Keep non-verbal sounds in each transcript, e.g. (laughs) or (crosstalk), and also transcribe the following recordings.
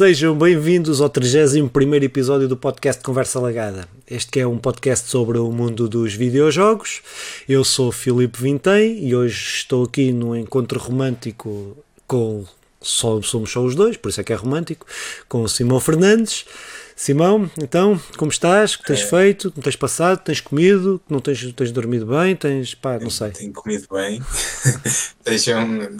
Sejam bem-vindos ao 31 episódio do podcast Conversa Lagada. Este que é um podcast sobre o mundo dos videojogos. Eu sou Filipe Vintém e hoje estou aqui num encontro romântico com. Só, somos só os dois, por isso é que é romântico, com o Simão Fernandes. Simão, então, como estás? O que tens é. feito? Como tens passado? Tens comido? Não tens, tens dormido bem? Tens, pá, não sei. Tenho comido bem. (laughs) deixo,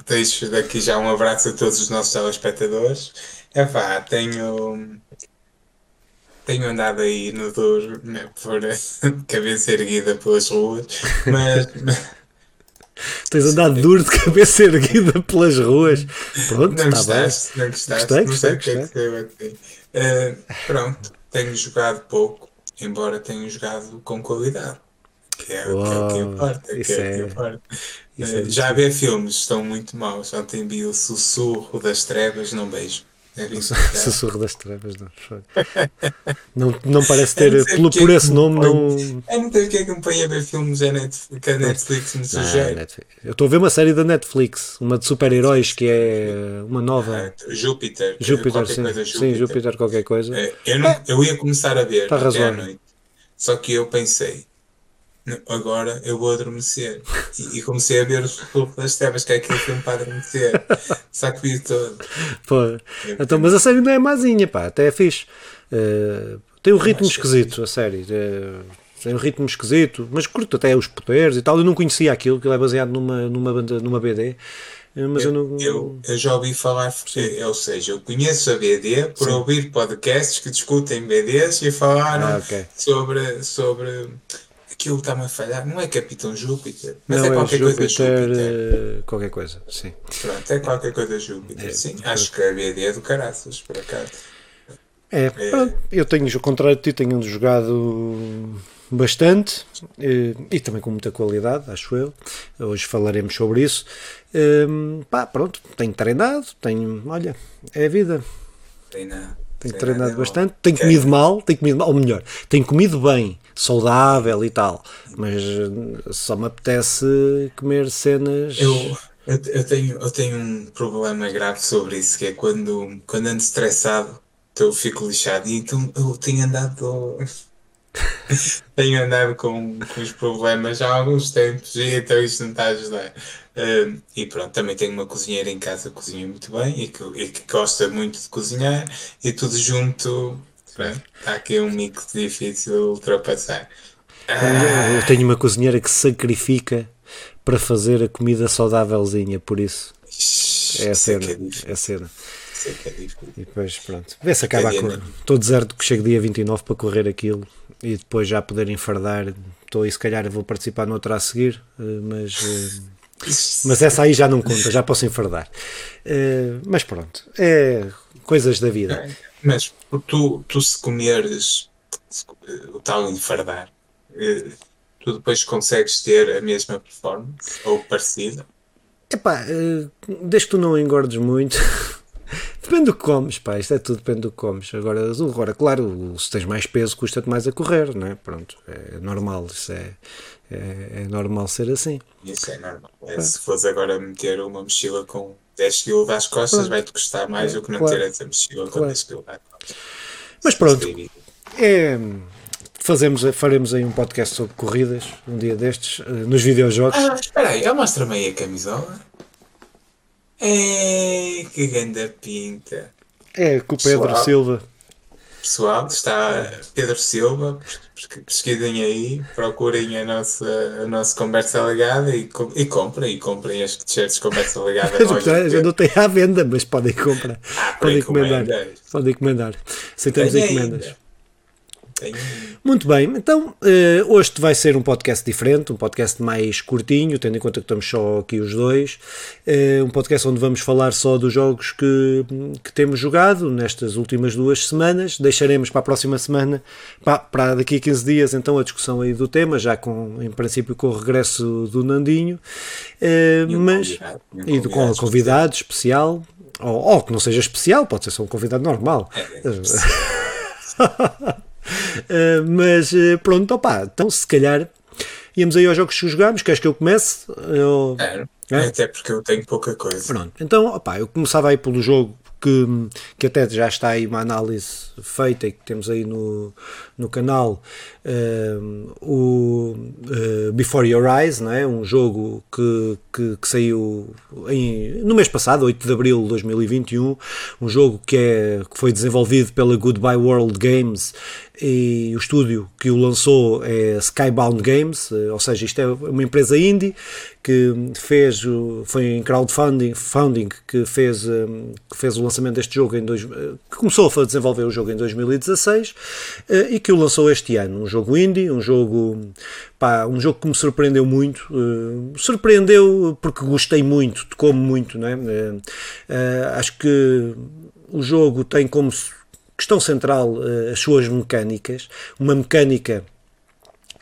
deixo daqui já um abraço a todos os nossos telespectadores. É pá, tenho. Tenho andado aí no duro, né, por (laughs) cabeça erguida pelas ruas, mas. (laughs) Tens andado duro de cabeça erguida pelas ruas. Pronto, não está bem. Não gostaste, gostei, não sei gostei, que é Uh, pronto, tenho jogado pouco, embora tenha jogado com qualidade. Que é, Uou, que é o que importa. Que é, é, que importa. Uh, já vê filmes, estão muito maus. Ontem vi o Sussurro das Trevas, não beijo. É Sussurro das Trevas, não. não, não parece ter, pelo, por esse nome, não. É muita que acompanha ver filmes a Netflix, que a Netflix me sugere. Eu estou a ver uma série da Netflix, uma de super-heróis, que é uma nova. Ah, Júpiter. Júpiter, sim. Júpiter. Sim, Júpiter, qualquer coisa. É, eu, não, eu ia começar a ver tá à noite. Só que eu pensei, agora eu vou adormecer. E, e comecei a ver o Sussurro das Trevas, que é aquele filme para adormecer. Que vi todo. Pô. Então, mas a série não é mazinha, pá, até é fixe. Uh, tem um ritmo é esquisito, a série. Uh, tem um ritmo esquisito, mas curto até os poderes e tal. Eu não conhecia aquilo, que ele é baseado numa, numa, banda, numa BD. Eh, mas eu, eu, não... eu, eu, já ouvi falar, ou seja, eu conheço a BD por Sim. ouvir podcasts que discutem BDs e falaram ah, okay. sobre, sobre aquilo está-me a falhar. Não é Capitão Júpiter, mas não, é qualquer é Júpiter, coisa Júpiter. Qualquer coisa, sim. Pronto, é qualquer coisa Júpiter, é, sim. Acho que a BD é do caraças, por acaso. É, é. eu tenho, ao contrário de ti, tenho jogado bastante e, eh, e, também com muita qualidade, acho eu. Hoje falaremos sobre isso. Um, pá, pronto, tenho treinado, tenho, olha, é a vida. Treina, tenho treinado bastante, tenho comido mal, tenho comido mal, ou melhor, tenho comido bem, saudável e tal, mas eh, só me apetece comer cenas. Eu, eu, eu, tenho, eu tenho um problema grave sobre isso, que é quando, quando ando estressado, eu fico lixado, e então eu tenho andado. (laughs) tenho andado com, com os problemas há alguns tempos e então isto não está a ajudar. Uh, e pronto, também tenho uma cozinheira em casa que cozinha muito bem e que, e que gosta muito de cozinhar e tudo junto Está aqui um mix difícil de ultrapassar. Ah. Eu tenho uma cozinheira que se sacrifica para fazer a comida saudávelzinha, por isso é a cena. É, a cena. E depois pronto. Vê se acaba a correr. Estou deserto que chego dia 29 para correr aquilo e depois já poder enfardar. Estou aí, se calhar vou participar noutra a seguir, eh, mas. Eh, mas essa aí já não conta, já posso enfardar. Eh, mas pronto, é coisas da vida. Mas tu, tu se comeres o tal enfardar, eh, tu depois consegues ter a mesma performance ou parecida? Epá, eh, desde que tu não engordes muito. (laughs) Depende do que comes, pá, isto é tudo, depende do que comes. Agora, agora claro, se tens mais peso, custa-te mais a correr, não é? Pronto, é normal, isso é, é, é normal ser assim. Isso é normal. É, se fores agora meter uma mochila com 10 kg às costas, vai-te custar mais do que não claro. ter essa mochila com claro. 10 kg às costas. Mas pronto, é, fazemos, faremos aí um podcast sobre corridas, um dia destes, eh, nos videojogos. Ah, espera aí, mostra-me aí a camisola. É, que grande pinta. É, com o Pedro Pessoal. Silva. Pessoal, está Pedro Silva, pesquisem aí, procurem a nossa, a nossa conversa legada e, e comprem, e comprem as t-shirts conversa legada. Já não tem à venda, mas podem comprar. Ah, podem encomendar. Podem encomendar. Aceitamos encomendas. Muito bem, então uh, hoje vai ser um podcast diferente, um podcast mais curtinho, tendo em conta que estamos só aqui os dois. Uh, um podcast onde vamos falar só dos jogos que, que temos jogado nestas últimas duas semanas. Deixaremos para a próxima semana, para, para daqui a 15 dias, então a discussão aí do tema, já com, em princípio, com o regresso do Nandinho. Uh, e mas, e do, com o convidado especial, ou, ou, que não seja especial, pode ser só um convidado normal. É, é (laughs) Uh, (laughs) mas uh, pronto, opá, então se calhar íamos aí aos jogos que jogámos. Queres que eu comece? Eu... É, é, até porque eu tenho pouca coisa. Pronto, então opá, eu começava aí pelo jogo que, que até já está aí uma análise feita e que temos aí no, no canal, uh, o uh, Before Your Eyes, não é? um jogo que, que, que saiu em, no mês passado, 8 de abril de 2021, um jogo que, é, que foi desenvolvido pela Goodbye World Games e o estúdio que o lançou é Skybound Games, ou seja, isto é uma empresa indie que fez, foi em crowdfunding funding, que, fez, que fez o lançamento deste jogo em dois, que começou a desenvolver o jogo em 2016 eh, e que o lançou este ano. Um jogo indie, um jogo, pá, um jogo que me surpreendeu muito. Surpreendeu porque gostei muito, tocou-me muito, não é? Acho que o jogo tem como questão central as suas mecânicas, uma mecânica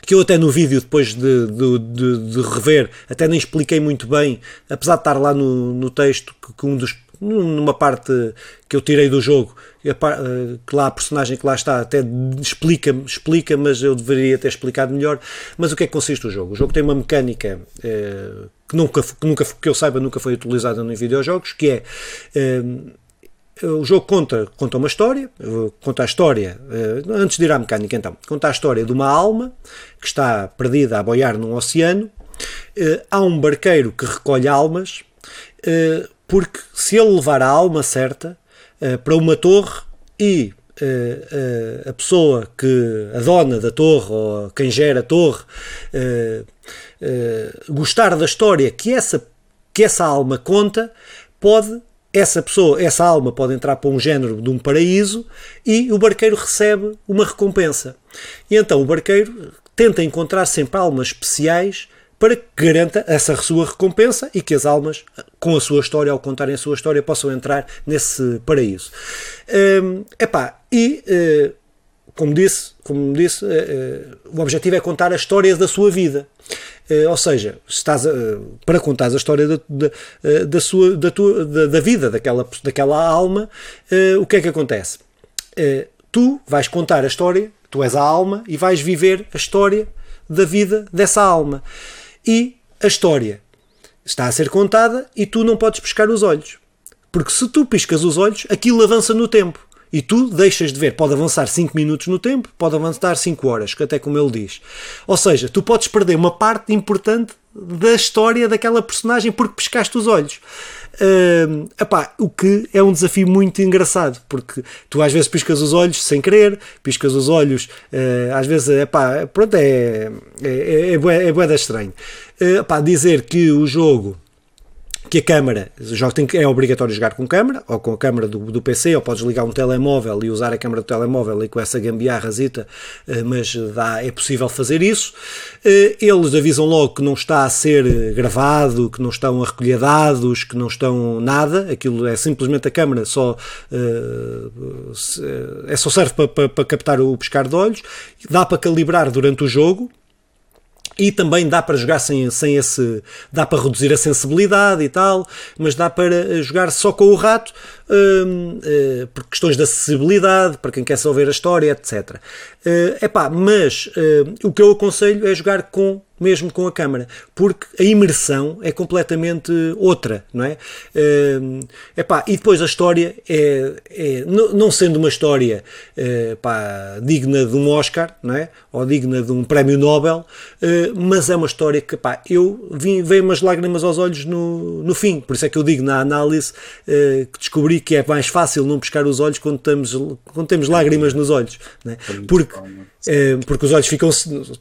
que eu até no vídeo, depois de, de, de, de, rever, até nem expliquei muito bem, apesar de estar lá no, no texto, que, um dos, numa parte que eu tirei do jogo, eh, que lá a personagem que lá está até explica, explica, mas eu deveria ter explicado melhor. Mas o que é que consiste o jogo? O jogo tem uma mecânica eh, que, nunca, que, nunca, que eu saiba nunca foi utilizada em videojogos, que é eh, o jogo conta, conta uma história, conta a história, antes de ir à mecânica então, conta a história de uma alma que está perdida a boiar num oceano. Há um barqueiro que recolhe almas porque se ele levar a alma certa para uma torre e a pessoa que, a dona da torre ou quem gera a torre, gostar da história que essa, que essa alma conta, pode essa pessoa, essa alma pode entrar para um género de um paraíso e o barqueiro recebe uma recompensa. E então o barqueiro tenta encontrar sempre almas especiais para que garanta essa sua recompensa e que as almas, com a sua história, ao contarem a sua história, possam entrar nesse paraíso. Um, epá, e uh, como disse, como disse uh, o objetivo é contar a história da sua vida. Uh, ou seja, estás a, para contar a história da, da, da sua, da, tua, da, da, vida daquela, daquela alma, o que é que acontece? tu vais contar a história, tu és a alma e vais viver a história da vida dessa alma e a história está a ser contada e tu não podes pescar os olhos. Porque se tu piscas os olhos, aquilo avança no tempo. E tu deixas de ver. Pode avançar 5 minutos no tempo, pode avançar 5 horas, que até como ele diz. Ou seja, tu podes perder uma parte importante da história daquela personagem porque pescaste os olhos. Uh, epá, o que é um desafio muito engraçado, porque tu às vezes piscas os olhos sem querer, piscas os olhos, uh, às vezes, epá, pronto, é, é, é, é, é, é estranho. Uh, epá, dizer que o jogo que a câmara, jogo tem, é obrigatório jogar com câmara, ou com a câmara do, do, PC, ou podes ligar um telemóvel e usar a câmara do telemóvel e com essa gambiarrazita, eh, mas dá, é possível fazer isso. Eh, eles avisam logo que não está a ser gravado, que não estão a recolher dados, que não estão nada, aquilo é simplesmente a câmara, só, eh, é só serve para, para, para captar o pescar de olhos, dá para calibrar durante o jogo, e também dá para jogar sem, sem esse. dá para reduzir a sensibilidade e tal, mas dá para jogar só com o rato uh, por questões de acessibilidade, para quem quer só ver a história, etc. Uh, epá, mas uh, o que eu aconselho é jogar com mesmo com a câmara, porque a imersão é completamente outra, não é? Uh, epá, e depois a história é, é não sendo uma história uh, epá, digna de um Oscar, não é? Ou digna de um prémio Nobel, uh, mas é uma história que epá, eu vim, veio umas lágrimas aos olhos no, no fim, por isso é que eu digo na análise que descobri que é mais fácil não pescar os olhos quando, estamos, quando temos lágrimas nos olhos, não é? porque, porque os olhos ficam,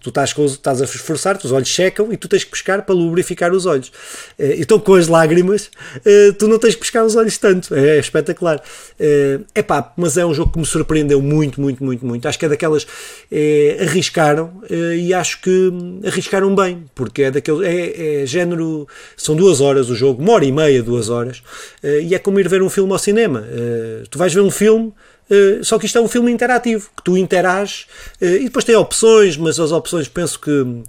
tu estás, estás a esforçar-te, os olhos secam e tu tens que pescar para lubrificar os olhos. Então, com as lágrimas, eh, tu não tens que pescar os olhos tanto. É, é espetacular. É eh, pá, mas é um jogo que me surpreendeu muito, muito, muito, muito. Acho que é daquelas. É, arriscaram e acho que arriscaram bem, porque é daquele. É, é género. São duas horas o jogo, uma hora e meia, duas horas, e é como ir ver um filme ao cinema. Tu vais ver um filme só que isto é um filme interativo, que tu interages uh, e depois tem opções, mas as opções penso que uh,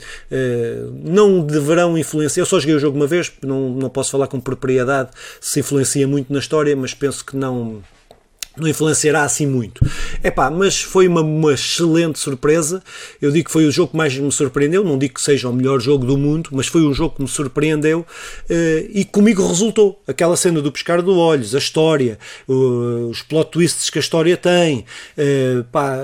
não deverão influenciar. Eu só joguei o jogo uma vez, não, não posso falar com propriedade se influencia muito na história, mas penso que não não influenciará assim muito. Epá, mas foi uma, uma, excelente surpresa. Eu digo que foi o jogo que mais me surpreendeu. Não digo que seja o melhor jogo do mundo, mas foi um jogo que me surpreendeu uh, e comigo resultou. Aquela cena do pescar de olhos, a história, uh, os plot twists que a história tem. Uh, pá,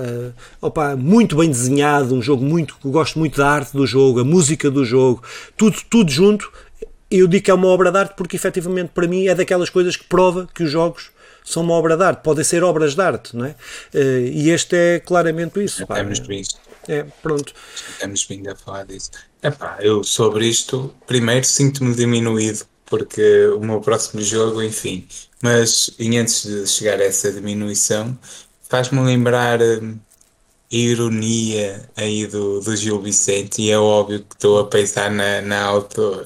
opa, muito bem desenhado. Um jogo muito gosto muito da arte do jogo, a música do jogo, tudo, tudo junto. Eu digo que é uma obra de arte porque efetivamente para mim é daquelas coisas que prova que os jogos são uma obra de arte, podem ser obras de arte, não é? Eh, e este é claramente isso. Pá. Temos visto. É, pronto. Temos vindo a falar disso. Epá, eu sobre isto, primeiro sinto-me diminuído, porque o meu próximo jogo, enfim. Mas e antes de chegar a essa diminuição, faz-me lembrar hum, a ironia aí do, do Gil Vicente, e é óbvio que estou a pensar na, na auto,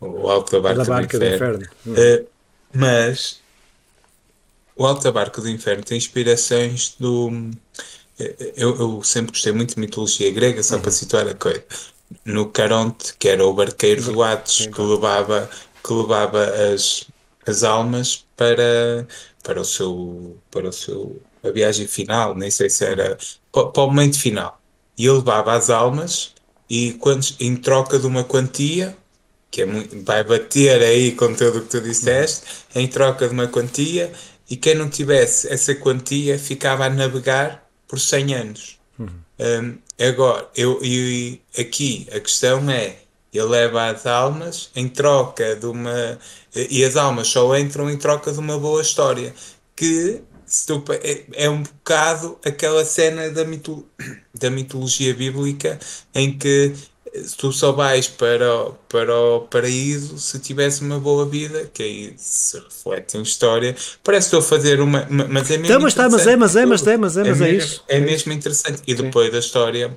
o Alto da Barca, da barca do Inferno. Do inferno. Uh, mas o Alto Barco do Inferno tem inspirações do. Eu, eu sempre gostei muito de mitologia grega, só uhum. para situar a coisa. No Caronte, que era o barqueiro do Atos, que levava, que levava as, as almas para, para, o seu, para o seu. a viagem final, nem sei se era. para, para o momento final. E ele levava as almas e quando, em troca de uma quantia, que é muito, vai bater aí com tudo o que tu disseste, uhum. em troca de uma quantia, e quem não tivesse essa quantia ficava a navegar por 100 anos. Uhum. Um, agora, eu, eu, aqui a questão é: ele leva as almas em troca de uma. E as almas só entram em troca de uma boa história. Que tu, é, é, um bocado aquela cena da, mito, da mitologia bíblica em que tu só vais para, para o paraíso se tivesse uma boa vida, que aí se reflete em história. Parece que estou a fazer uma. Mas é mesmo. Então, mas, tá, mas é, mas é, mas é, mas é, mas é, é isso. É mesmo interessante. E depois da história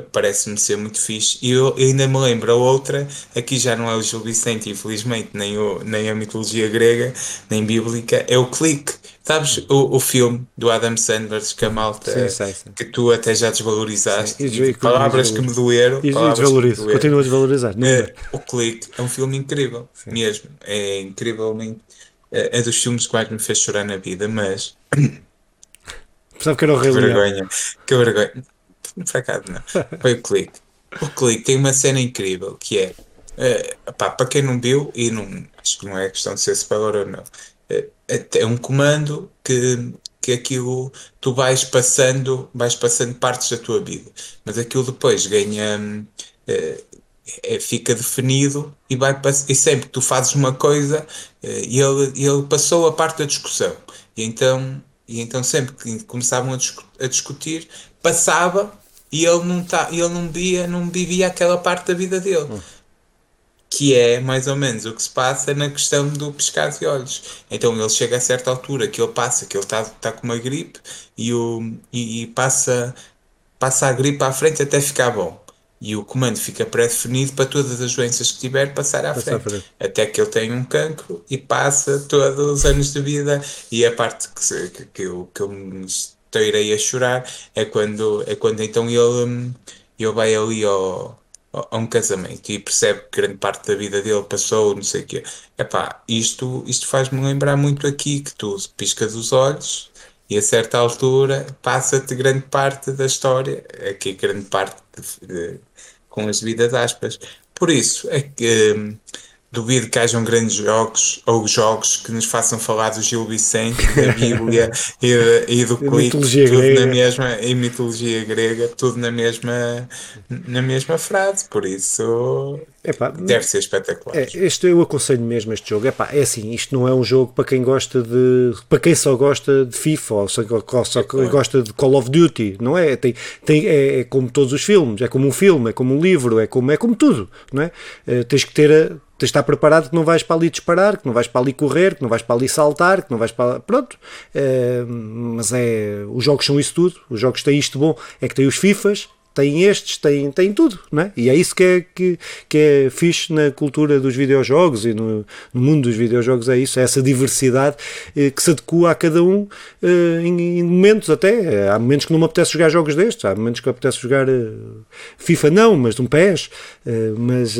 parece-me ser muito fixe. E eu ainda me lembro a outra, aqui já não é o Gil Vicente, infelizmente, nem, o, nem a mitologia grega, nem bíblica, é o Clique. Sabes o, o filme do Adam Sandler que a malta sim, sim, sim. que tu até já desvalorizaste? Sim, palavras que me doeram. E desvalorizo, continuo a desvalorizar. É, o Clique é um filme incrível, mesmo. É incrivelmente. É, é dos filmes que mais me fez chorar na vida, mas. Pensava que era o Rei Que vergonha, que vergonha. Por acaso não. Foi o Clique. O Clique tem uma cena incrível que é. Uh, pá, para quem não viu, e não, acho que não é questão de ser spoiler ou não, uh, é um comando que, que aquilo tu vais passando, vais passando partes da tua vida, mas aquilo depois ganha. Uh, é, fica definido e vai e sempre que tu fazes uma coisa ele, ele passou a parte da discussão e então e então sempre que começavam a, discu a discutir passava e ele não, tá, ele não, via, não vivia aquela parte da vida dele. Hum. Que é mais ou menos o que se passa na questão do pescar de olhos. Então ele chega a certa altura que ele passa, que ele está tá com uma gripe e, o, e, e passa, passa a gripe à frente até ficar bom e o comando fica pré-definido para todas as doenças que tiver passar à frente. frente. Até que ele tem um cancro e passa todos os anos de vida. E a parte que, que, que, eu, que eu irei a chorar é quando, é quando então ele, hum, ele vai ali ao, a um casamento e percebe que grande parte da vida dele passou, não sei o quê. Epá, isto, isto faz-me lembrar muito aqui que tu piscas os olhos e a certa altura passa-te grande parte da história, aqui grande parte de, de, com as vidas aspas. Por isso é que hum, duvido que hajam grandes jogos ou jogos que nos façam falar do Gil Vicente, da Bíblia e, e do (laughs) Clique, tudo grega. na mesma, em mitologia grega, tudo na mesma, na mesma frase, por isso Epá, deve ser espetacular. É, este eu aconselho mesmo este jogo. Epá, é assim, isto não é um jogo para quem gosta de. para quem só gosta de FIFA ou só, só é gosta de Call of Duty, não é? Tem, tem, é, é, como todos os filmes, é como um filme, é como um livro, é como, é como tudo, não é? Uh, tens que ter a, tens de estar preparado que não vais para ali disparar, que não vais para ali correr, que não vais para ali saltar, que não vais para. Pronto. Uh, mas é. Os jogos são isso tudo. Os jogos têm isto bom, é que têm os FIFAs, tem estes, tem, tem tudo, não é? E é isso que é, que, que é fixe na cultura dos videojogos e no, no mundo dos videojogos, é isso, é essa diversidade eh, que se adequa a cada um eh, em, em, momentos até. Há momentos que não me apetece jogar jogos destes, há momentos que me apetece jogar FIFA, não, mas de um PES, mas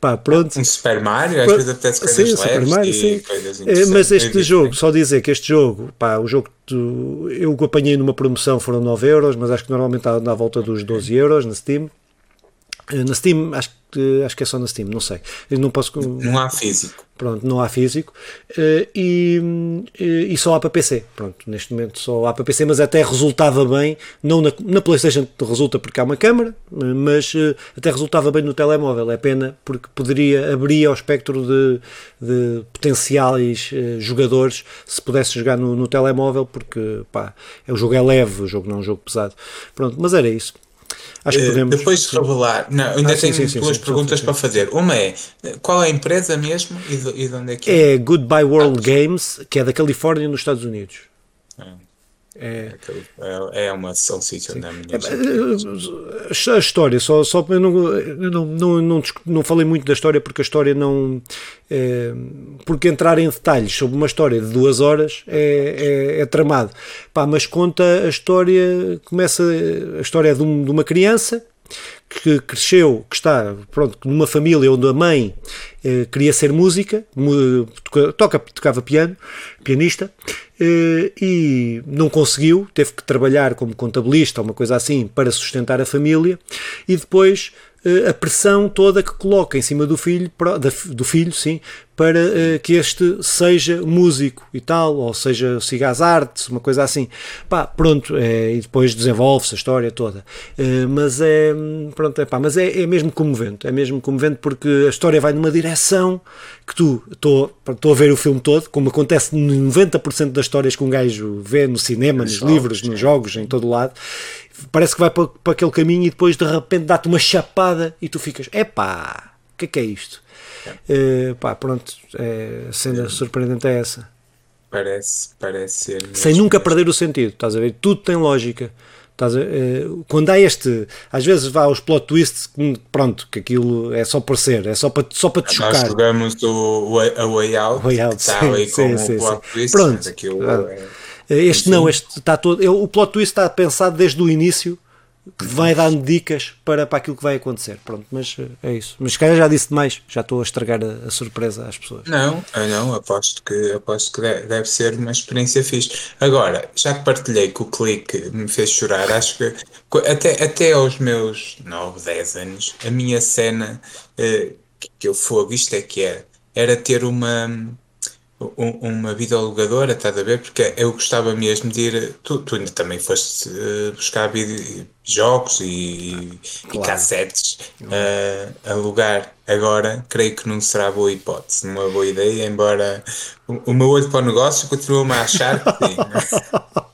pá, pronto. Um Super Mario, às vezes apetece coisas sim, Super Mario, sim. Eh, mas este jogo, só dizer que este jogo, pá, o jogo eu apanhei numa promoção foram 9 euros, mas acho que normalmente está à volta dos 12 euros na Steam. Na Steam, acho que, acho que é só na Steam, não sei. Eu não posso. Não há físico. Pronto, não há físico. Eh, e, e só há para PC. Pronto, neste momento só há para PC, mas até resultava bem. Não na, na PlayStation resulta porque há uma câmera, mas eh, até resultava bem no telemóvel. É pena porque poderia abrir ao espectro de, de potenciais eh, jogadores se pudesse jogar no, no telemóvel, porque pá, é, o jogo é leve, o jogo não é um jogo pesado. Pronto, mas era isso. Acho que eh, podemos... Depois de revelar, não, ainda ah, tenho sim, sim, duas sim, perguntas para fazer. Uma é qual é a empresa mesmo e de, e de onde é que é? É Goodbye World ah, Games, que é da Califórnia, nos Estados Unidos. É, é, é uma sessão sítio na minha é, A história, só, só eu, não, eu não, não, não, não falei muito da história porque a história não. É, porque entrar em detalhes sobre uma história de duas horas é, é, é tramado. Pá, mas conta a história, começa. A história é de, um, de uma criança que cresceu, que está pronto, numa família onde a mãe eh, queria ser música, toca, tocava piano, pianista, eh, e não conseguiu, teve que trabalhar como contabilista uma coisa assim para sustentar a família, e depois a pressão toda que coloca em cima do filho, do filho, sim, para uh, que este seja músico e tal, ou seja, siga as artes, uma coisa assim. Pá, pronto, é, e depois desenvolve-se a história toda. Uh, mas é, pronto, é, pá, mas é, é mesmo comovente, é mesmo comovente porque a história vai numa direção que tu, estou a ver o filme todo, como acontece 90% das histórias que um gajo vê no cinema, nos, nos livros, nos jogos, em todo lado, parece que vai para, para aquele caminho e depois de repente dá-te uma chapada e tu ficas, epá, o que é que é isto? Uh, pá, pronto, é, a cena é. surpreendente é essa. Parece, parece ser. Sem nunca perder o sentido, estás a ver? Tudo tem lógica. Estás a, uh, quando há este, às vezes vá aos plot twists, pronto, que aquilo é só por ser, é só para, só para te chocar. Nós jogamos o a Way Out, way out está sim, ali sim, com sim, o plot twist, pronto. É, este não, este está todo. o plot twist está pensado desde o início que vai dando dicas para, para aquilo que vai acontecer. Pronto, mas eh, é isso. Mas se calhar já disse demais, já estou a estragar a, a surpresa às pessoas. Não, não, aposto que, aposto que deve ser uma experiência fixe. Agora, já que partilhei que o clique me fez chorar, acho que até, até aos meus 9, 10 anos, a minha cena eh, que eu fogo, isto é que era, era ter uma uma videologadora, estás a ver? Porque eu gostava mesmo de ir. Tu, tu ainda também foste uh, buscar video, jogos e, claro. e cassetes uh, alugar. Agora, creio que não será boa hipótese, uma boa ideia, embora o, o meu olho para o negócio continua-me a achar que sim. (laughs)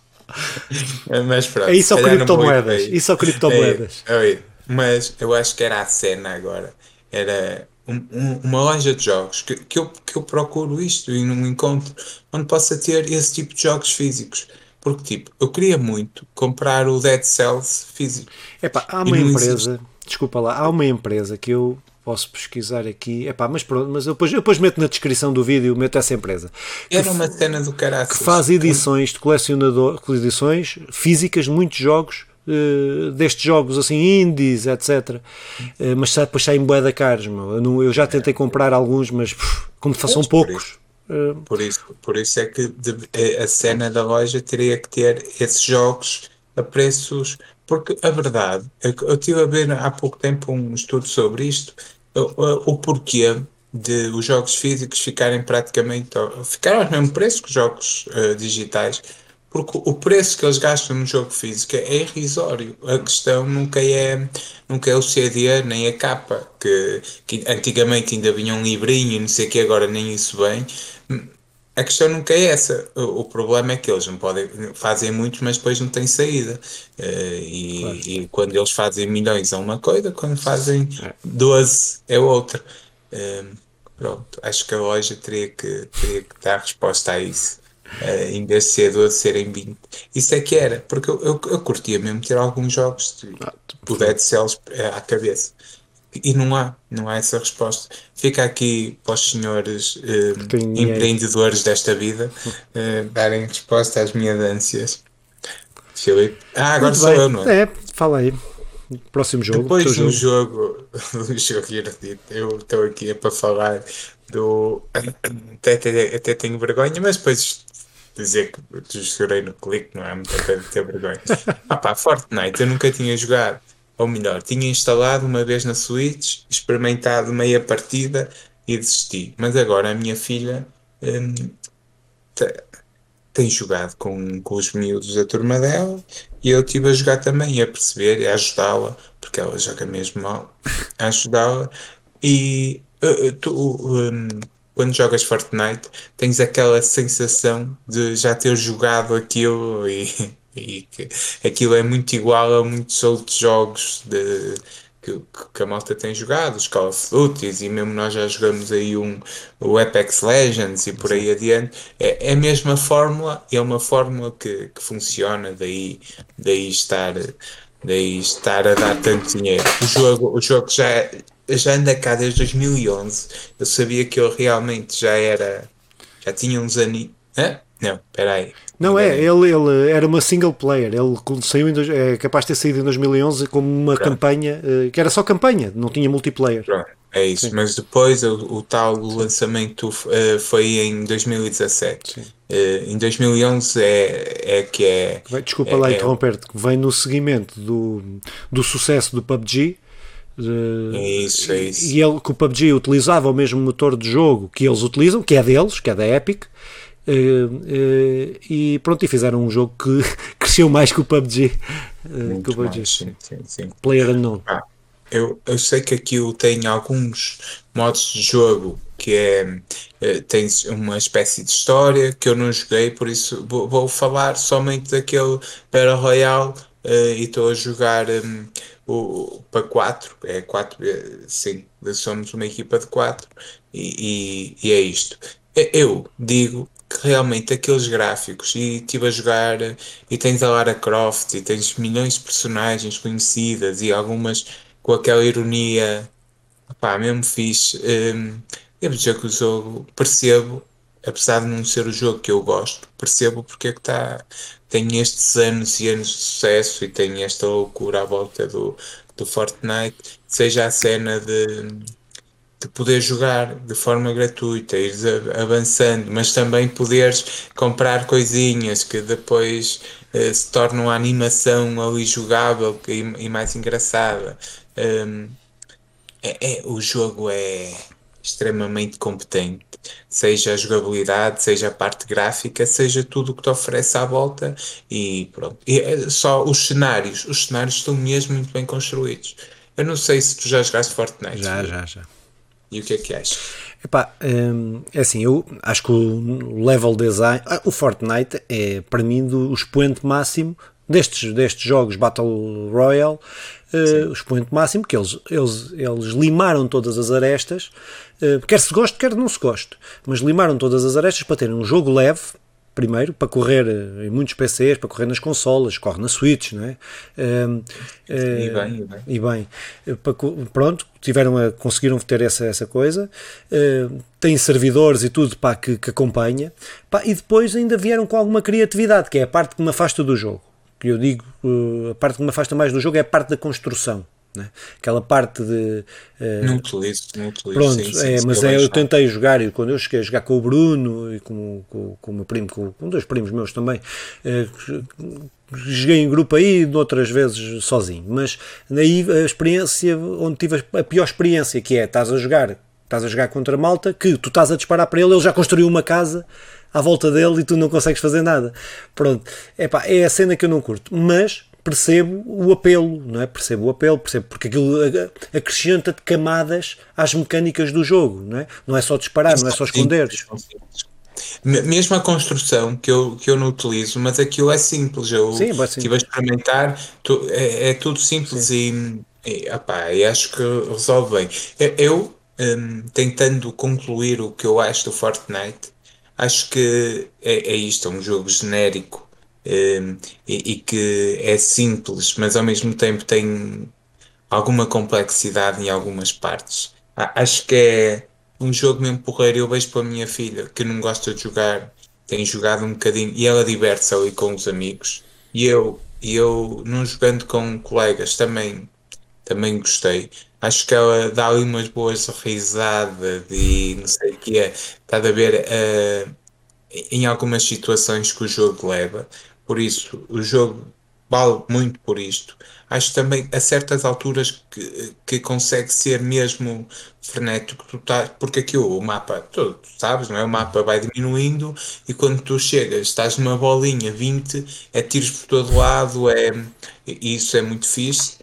Mas pronto. É isso ou criptomoedas. Isso ou criptomoedas. É, é, mas eu acho que era a cena agora. Era um, uma loja de jogos que, que, eu, que eu procuro isto e não encontro onde possa ter esse tipo de jogos físicos. Porque, tipo, eu queria muito comprar o Dead Cells físico. Epá, há uma empresa, existe. desculpa lá, há uma empresa que eu posso pesquisar aqui, epá, mas pronto, mas eu depois, eu depois meto na descrição do vídeo, meto essa empresa. Era uma cena do caralho. Que faz edições de colecionador, edições físicas, muitos jogos Uh, destes jogos assim indies, etc. Uh, mas depois saem bué da caros. Eu, não, eu, já tentei comprar alguns, mas pff, como são poucos. Uh, por isso, por isso é que de, a cena da loja teria que ter esses jogos a preços. Porque a verdade, é que eu estive a ver há pouco tempo um estudo sobre isto, o, o porquê de os jogos físicos ficarem praticamente ficaram ao mesmo preço que os jogos digitais porque o preço que eles gastam no jogo físico é irrisório. A questão nunca é, nunca é o CD nem a capa, que, que antigamente ainda vinha um livrinho e não sei o que, agora nem isso vem. A questão nunca é essa. O, o, problema é que eles não podem, fazem muito, mas depois não têm saída. Uh, e, claro. e, quando eles fazem milhões é uma coisa, quando fazem 12 é outra. Uh, pronto, acho que a loja teria que, teria que dar resposta a isso. Uh, em vez de ser 12, serem 20. Isso é que era, porque eu, eu, eu curtia mesmo ter alguns jogos de, ah, do Dead Cells eh, à cabeça. E não há, não há essa resposta. Fica aqui para os senhores uh, empreendedores desta vida uh, (laughs) darem resposta às minhas ânsias. Filipe. Ah, agora Muito sou bem. eu, não é? É, fala aí. Próximo jogo. Depois do jogo, do jogo (laughs) eu estou aqui para falar do. (coughs) Até, até, até tenho vergonha, mas depois dizer que chorei no clique, não é muita coisa de ter vergonha. ah pá, Fortnite eu nunca tinha jogado. Ou melhor, tinha instalado uma vez na Switch, experimentado meia partida e desisti. Mas agora a minha filha hum, tem jogado com, com os miúdos da turma dela e eu estive a jogar também, a perceber, a ajudá-la, porque ela joga mesmo mal, a ajudá-la. E uh, tu, um, quando jogas Fortnite, tens aquela sensação de já ter jogado aquilo e, (laughs) e que aquilo é muito igual a muitos outros jogos de, que, que a malta tem jogado, os Call of Duty, e mesmo nós já jogamos aí um, o Apex Legends e por Sim. aí adiante. É, é a mesma fórmula, é uma fórmula que, que funciona, daí, daí, estar, daí estar a dar tanto dinheiro. O jogo, o jogo já, já anda cá desde 2011. Eu sabia que ele realmente já era. Já tinha uns anos. Hã? Não, espera aí. Não é, ele, ele era uma single player. Ele saiu em, é capaz de ter saído em 2011 como uma Pronto. campanha eh, que era só campanha, não tinha multiplayer. Pronto. É isso, Sim. mas depois o, o tal lançamento uh, foi em 2017. Uh, em 2011 é, é que é. Desculpa é, lá é, interromper-te, vem no seguimento do, do sucesso do PUBG é isso, é isso. E ele, que o PUBG utilizava o mesmo motor de jogo que eles utilizam, que é deles, que é da Epic, Uh, uh, e pronto, e fizeram um jogo que (laughs) cresceu mais que o PUBG. Uh, que o PUBG. Mais, sim, sim, sim. Player Unknown. Ah, eu, eu sei que aquilo tem alguns modos de jogo que é tem uma espécie de história que eu não joguei, por isso vou, vou falar somente daquele Battle Royale e estou a jogar um, o, para 4, é 4, sim, somos uma equipa de 4 e, e, e é isto. Eu digo que realmente aqueles gráficos e estive a jogar e tens a Lara Croft e tens milhões de personagens conhecidas e algumas com aquela ironia pá, mesmo fixe um, eu dizer que o jogo percebo apesar de não ser o jogo que eu gosto percebo porque é que está tem estes anos e anos de sucesso e tem esta loucura à volta do, do Fortnite seja a cena de de poder jogar de forma gratuita, ir avançando, mas também poderes comprar coisinhas que depois uh, se tornam a animação ali jogável e, e mais engraçada. Um, é, é, o jogo é extremamente competente, seja a jogabilidade, seja a parte gráfica, seja tudo o que te oferece à volta e pronto. E é só os cenários, os cenários estão mesmo muito bem construídos. Eu não sei se tu já jogaste Fortnite. Já, já, já. E o que é que achas? Epá, hum, é assim, eu acho que o level design, ah, o Fortnite é para mim do, o expoente máximo destes, destes jogos Battle Royale, uh, o expoente máximo que eles, eles, eles limaram todas as arestas, uh, quer se goste, quer não se goste, mas limaram todas as arestas para terem um jogo leve, primeiro, para correr eh, em muitos PCs, para correr nas consolas, corre na Switch, não é? Uh, e bem, e bem. E bem. Pronto, tiveram a, conseguiram ter essa, essa coisa, uh, têm servidores e tudo para que, que acompanha, pá, e depois ainda vieram com alguma criatividade, que é a parte que me afasta do jogo. Que eu digo, uh, a parte que me afasta mais do jogo é a parte da construção. Né? Aquela parte de. Uh, não utilizo, não utilizo. Pronto, sim, sim, é, mas é, eu tentei jogar e quando eu cheguei a jogar com o Bruno e com, com, com o meu primo, com, com dois primos meus também, uh, joguei em grupo aí, outras vezes sozinho. Mas daí a experiência, onde tive a pior experiência, que é estás a jogar, estás a jogar contra malta, que tu estás a disparar para ele, ele já construiu uma casa à volta dele e tu não consegues fazer nada. Pronto, Epá, é a cena que eu não curto. Mas percebo o apelo, não é? Percebo o apelo, percebo porque aquilo acrescenta de camadas às mecânicas do jogo, não é? Não é só disparar, não é só esconder. Mesmo a construção que eu, que eu não utilizo, mas aquilo é simples. Eu Sim, estive a experimentar, tu, é, é, tudo simples Sim. e, e, opá, e acho que resolve bem. Eu, um, tentando concluir o que eu acho do Fortnite, acho que é, é isto, é um jogo genérico um, e, e, que é simples, mas ao mesmo tempo tem alguma complexidade em algumas partes. Acho que é um jogo mesmo porreiro. Eu vejo para a minha filha que não gosta de jogar, tem jogado um bocadinho e ela diverte-se ali com os amigos. E eu, eu, não jogando com colegas, também, também gostei. Acho que ela dá ali umas boas risadas e não sei o que é. Está a ver uh, em algumas situações que o jogo leva. Por isso, o jogo vale muito por isto. Acho também a certas alturas que, que consegue ser mesmo frenético, tá, porque aqui o mapa, tu, tu, sabes, não é? O mapa vai diminuindo e quando tu chegas, estás numa bolinha 20, é tiros por todo lado, é, isso é muito fixe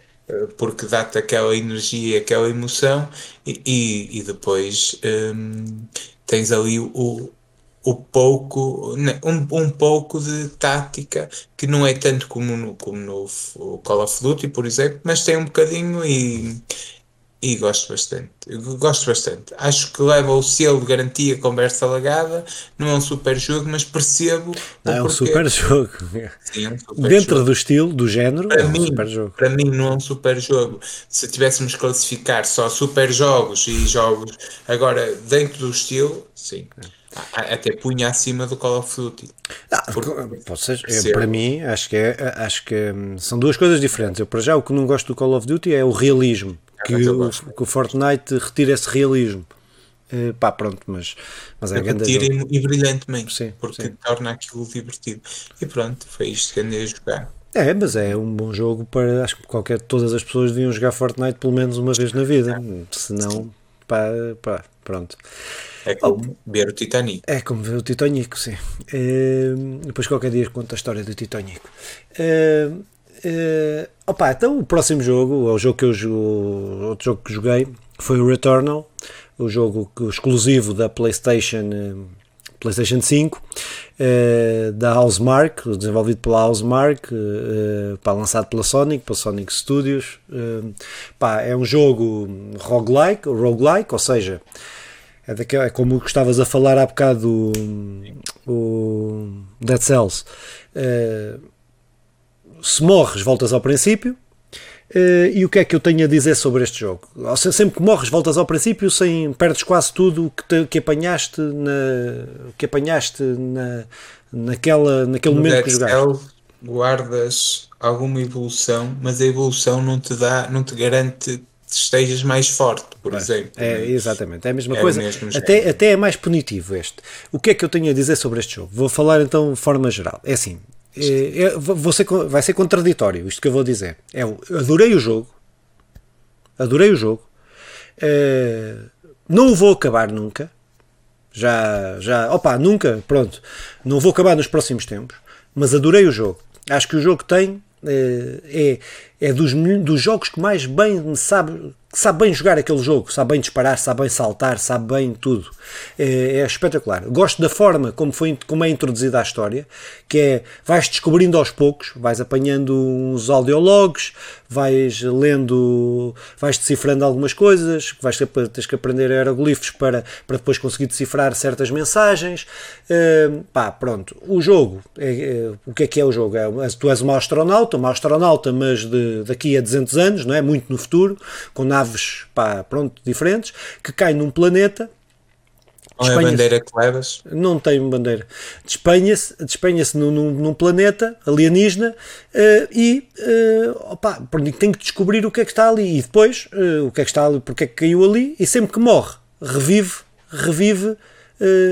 porque dá-te aquela energia, aquela emoção e, e, e depois hum, tens ali o, o pouco, um, um pouco de tática que não é tanto como no, como no Call of Duty, por exemplo, mas tem um bocadinho e, e gosto bastante. Gosto bastante. Acho que leva o selo de garantia conversa lagada. Não é um super jogo, mas percebo. Não, é um super jogo. Sim, é um super Dentro jogo. do estilo, do género, para é um mim, super jogo. Para mim, não é um super jogo. Se tivéssemos classificar só super jogos e jogos. Agora, dentro do estilo, sim. Até punha acima do Call of Duty. Ah, eu, para mim, acho que, é, acho que hum, são duas coisas diferentes. Eu, para já, o que não gosto do Call of Duty é o realismo. É, que, o, que o Fortnite retira esse realismo. Uh, pá, pronto, mas, mas é, é grande. E brilhantemente, sim, porque sim. torna aquilo divertido. E pronto, foi isto que andei a jogar. É, mas é um bom jogo para. Acho que qualquer, todas as pessoas deviam jogar Fortnite pelo menos uma vez na vida. Se não, pá, pá, pronto. É como oh, ver o Titanic. É como ver o Titanic, sim. Uh, depois qualquer dia conto a história do Titanic. Uh, uh, opa, então o próximo jogo, o jogo que eu jogo, outro jogo que joguei, foi o Returnal, o jogo exclusivo da PlayStation, PlayStation 5, da Housemark, desenvolvido pela Housemark, pá, lançado pela Sonic, pela Sonic Studios. pá, é um jogo roguelike, roguelike, ou seja, é, daquela, é como estavas a falar há bocado o, o Dead Cells. Uh, se morres, voltas ao princípio. Uh, e o que é que eu tenho a dizer sobre este jogo? Sempre que morres, voltas ao princípio, sem perdes quase tudo que, te, que apanhaste na que apanhaste na, naquela, naquele no momento Dead que jogaste. guardas alguma evolução, mas a evolução não te dá, não te garante estejas mais forte, por é, exemplo. É, exatamente, é a mesma é coisa. Até, até é mais punitivo este. O que é que eu tenho a dizer sobre este jogo? Vou falar então de forma geral. É assim, é, é, ser, vai ser contraditório isto que eu vou dizer. É, adorei o jogo, adorei o jogo, é, não o vou acabar nunca. Já, já, opa, nunca, pronto, não vou acabar nos próximos tempos, mas adorei o jogo. Acho que o jogo tem é, é, é dos, dos jogos que mais bem sabe sabe bem jogar aquele jogo, sabe bem disparar, sabe bem saltar, sabe bem tudo. É, é, espetacular. Gosto da forma como, foi, como é introduzida a história, que é, vais descobrindo aos poucos, vais apanhando uns audiologs, vais lendo, vais decifrando algumas coisas, vais ter, tens que aprender aeroglifos para, para depois conseguir decifrar certas mensagens. Uh, pá, pronto. O jogo, é, é, o que é que é o jogo? É, tu és uma astronauta, uma astronauta, mas de, daqui a 200 anos, não é? Muito no futuro, com naves, pá, pronto, diferentes, que caem num planeta não é a bandeira que levas? Não tenho bandeira. Despenha-se despenha num, num, num, planeta alienígena uh, e uh, opa, tem que descobrir o que é que está ali e depois uh, o que é que está ali, porque é que caiu ali e sempre que morre revive, revive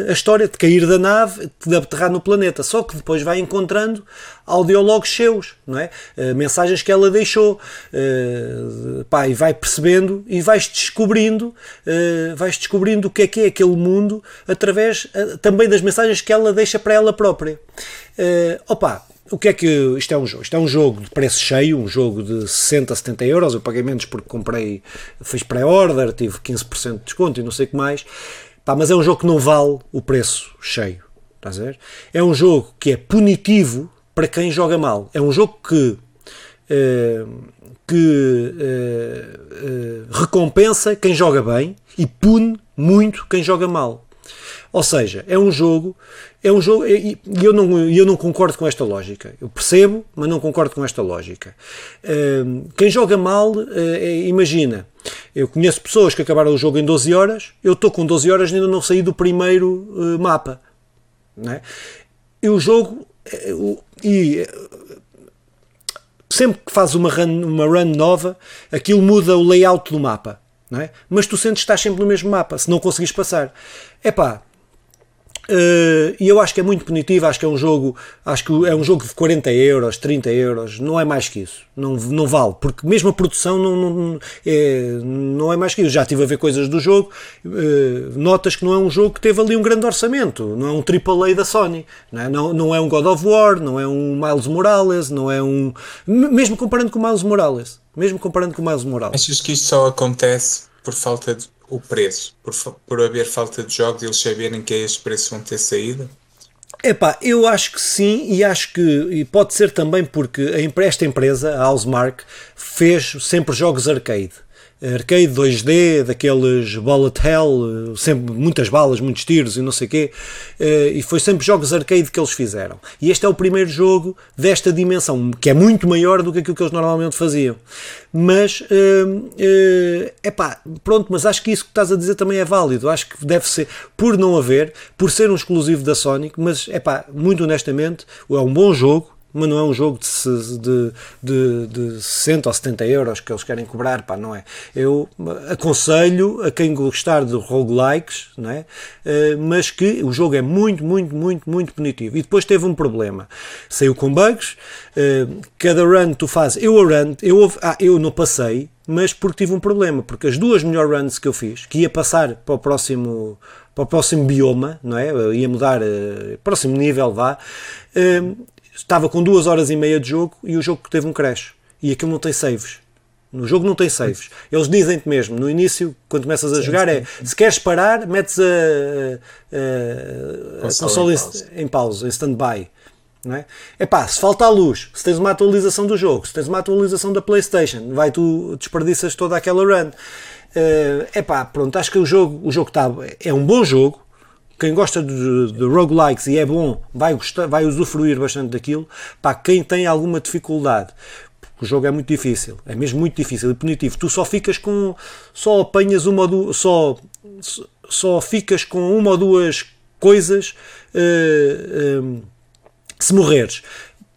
a história de cair da nave, de aterrar no planeta. Só que depois vai encontrando audiólogos seus, não é? Uh, mensagens que ela deixou. Uh, pá, e vai percebendo e vais descobrindo, vais descobrindo o que é que é aquele mundo através também das mensagens que ela deixa para ela própria. Opa, o que é que isto é um jogo? Isto é um jogo de preço cheio, um jogo de 60, 70 euros. Eu paguei menos porque comprei, fiz pré-order, tive 15% de desconto e não sei o que mais. Pá, mas é um jogo que não vale o preço cheio. Estás a ver? É um jogo que é punitivo para quem joga mal. É um jogo que, uh, que uh, uh, recompensa quem joga bem e pune muito quem joga mal. Ou seja, é um jogo, é um jogo, e eu não, eu não concordo com esta lógica. Eu percebo, mas não concordo com esta lógica. Quem joga mal, imagina, eu conheço pessoas que acabaram o jogo em 12 horas, eu estou com 12 horas e ainda não saí do primeiro mapa. Não é? E o jogo, e sempre que fazes uma run, uma run nova, aquilo muda o layout do mapa. Não é? Mas tu sentes que estás sempre no mesmo mapa, se não conseguires passar. É pá, Uh, e eu acho que é muito punitivo, acho que é um jogo, acho que é um jogo de 40 euros, 30 euros, não é mais que isso, não, não vale, porque mesmo a produção não, não, é, não é mais que isso. Já estive a ver coisas do jogo, uh, notas que não é um jogo que teve ali um grande orçamento, não é um AAA da Sony, não é, não, não é um God of War, não é um Miles Morales, não é um. Mesmo comparando com o Miles Morales, mesmo comparando com o Miles Morales. Achas que isto só acontece por falta de o preço, por, por haver falta de jogos, eles saberem que é estes preços vão ter saída? Epá, eu acho que sim, e acho que e pode ser também porque esta empresa, a Housemark, fez sempre jogos arcade arcade 2D, daqueles bullet hell, sempre muitas balas, muitos tiros e não sei o quê, eh, e foi sempre jogos arcade que eles fizeram. E este é o primeiro jogo desta dimensão, que é muito maior do que aquilo que eles normalmente faziam. Mas, é uh, uh, pá, pronto, mas acho que isso que estás a dizer também é válido. Acho que deve ser, por não haver, por ser um exclusivo da Sonic, mas, é pá, muito honestamente, é um bom jogo, mas não é um jogo de, de, de, de 60 ou 70 euros que eles querem cobrar, pá, não é? Eu aconselho a quem gostar de roguelikes, não é? Uh, mas que o jogo é muito, muito, muito, muito punitivo. E depois teve um problema. Saiu com bugs, uh, cada run tu fazes, eu a run, eu, ah, eu não passei, mas porque tive um problema, porque as duas melhores runs que eu fiz, que ia passar para o próximo para o próximo bioma, não é? Eu ia mudar uh, próximo nível, vá. Uh, estava com duas horas e meia de jogo e o jogo teve um crash. E aquilo não tem saves. No jogo não tem saves. Eles dizem-te mesmo, no início, quando começas a sim, jogar, sim, é se queres parar, metes a, a, a console em, em pausa, em stand-by. Não é? Epá, se falta a luz, se tens uma atualização do jogo, se tens uma atualização da PlayStation, vai tu desperdiças toda aquela run. Uh, epá, pronto, acho que o jogo, o jogo tá, é um bom jogo, quem gosta de, de roguelikes e é bom, vai, gostar, vai usufruir bastante daquilo. Para quem tem alguma dificuldade, o jogo é muito difícil, é mesmo muito difícil e punitivo. Tu só ficas com. só apanhas uma duas. só, só ficas com uma ou duas coisas uh, se morreres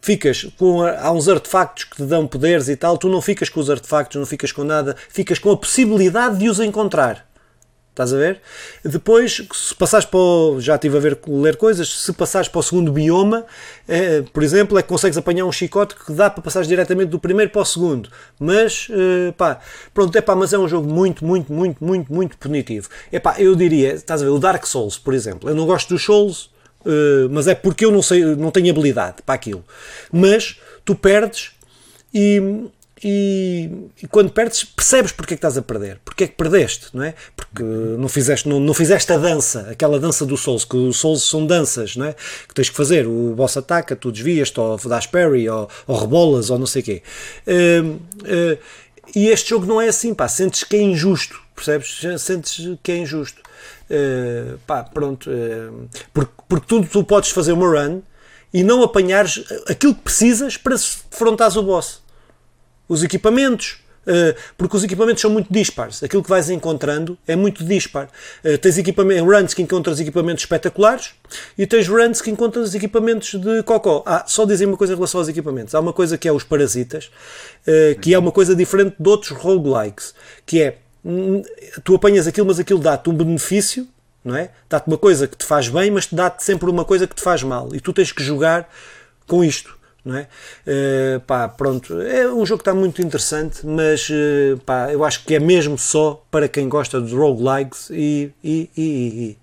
ficas com há uns artefactos que te dão poderes e tal, tu não ficas com os artefactos, não ficas com nada, ficas com a possibilidade de os encontrar. Estás a ver? Depois, se passares para o, já estive a ver ler coisas, se passares para o segundo bioma, é, por exemplo, é que consegues apanhar um chicote que dá para passares diretamente do primeiro para o segundo. Mas, é, pá, pronto, é pá, mas é um jogo muito, muito, muito, muito, muito punitivo. É pá, eu diria, estás a ver, o Dark Souls, por exemplo, eu não gosto dos Souls, é, mas é porque eu não sei, não tenho habilidade para aquilo. Mas tu perdes e e, e, quando perdes percebes porque é que estás a perder, porque é que perdeste, não é? Porque não fizeste, não, não fizeste a dança, aquela dança do Souls, que os Souls são danças, não é? Que tens que fazer, o boss ataca, tu desvias-te, ou dás parry, ou, ou rebolas, ou não sei o quê. Uh, uh, e este jogo não é assim, pá, sentes que é injusto, percebes? Sentes que é injusto. Uh, pá, pronto, porque, porque tu, tu podes fazer uma run e não apanhares aquilo que precisas para defrontares o boss os equipamentos, Uh, porque os equipamentos são muito dispares. Aquilo que vais encontrando é muito dispar. Uh, tens equipamentos, runs que encontras equipamentos espetaculares e tens runs que encontras equipamentos de cocó. Ah, só dizer uma coisa em relação aos equipamentos. Há uma coisa que é os parasitas, uh, que é uma coisa diferente de outros roguelikes, que é hum, tu apanhas aquilo, mas aquilo dá-te um benefício, não é? Dá-te uma coisa que te faz bem, mas dá-te sempre uma coisa que te faz mal. E tu tens que jogar com isto não é? Uh, pá, pronto, é um jogo que está muito interessante, mas uh, pá, eu acho que é mesmo só para quem gosta de roguelikes e, e, e, e.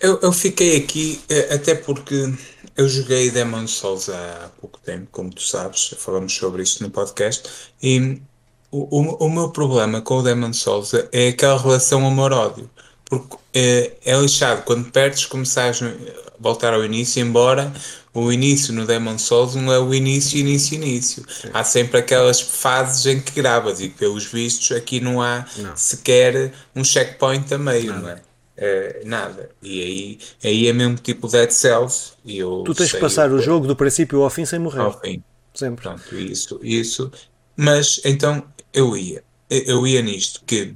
Eu, eu fiquei aqui, eh, até porque eu joguei Demon Souls há pouco tempo, como tu sabes, falamos sobre isso no podcast, e o, o, o meu problema com o Demon Souls é aquela relação amor-ódio, porque é, é lixado quando perdes, começares a voltar ao início, embora o início no Demon Souls não é o início, início, início. Sim. Há sempre aquelas fases em que gravas e pelos vistos aqui não há não. sequer um checkpoint a meio, não, não é? Uh, nada. E aí, aí é mesmo tipo Dead Cells. E eu tu tens que passar o jogo do princípio ao fim sem morrer. Ao fim. Sempre. Pronto, isso, isso. Mas então eu ia. Eu ia nisto, que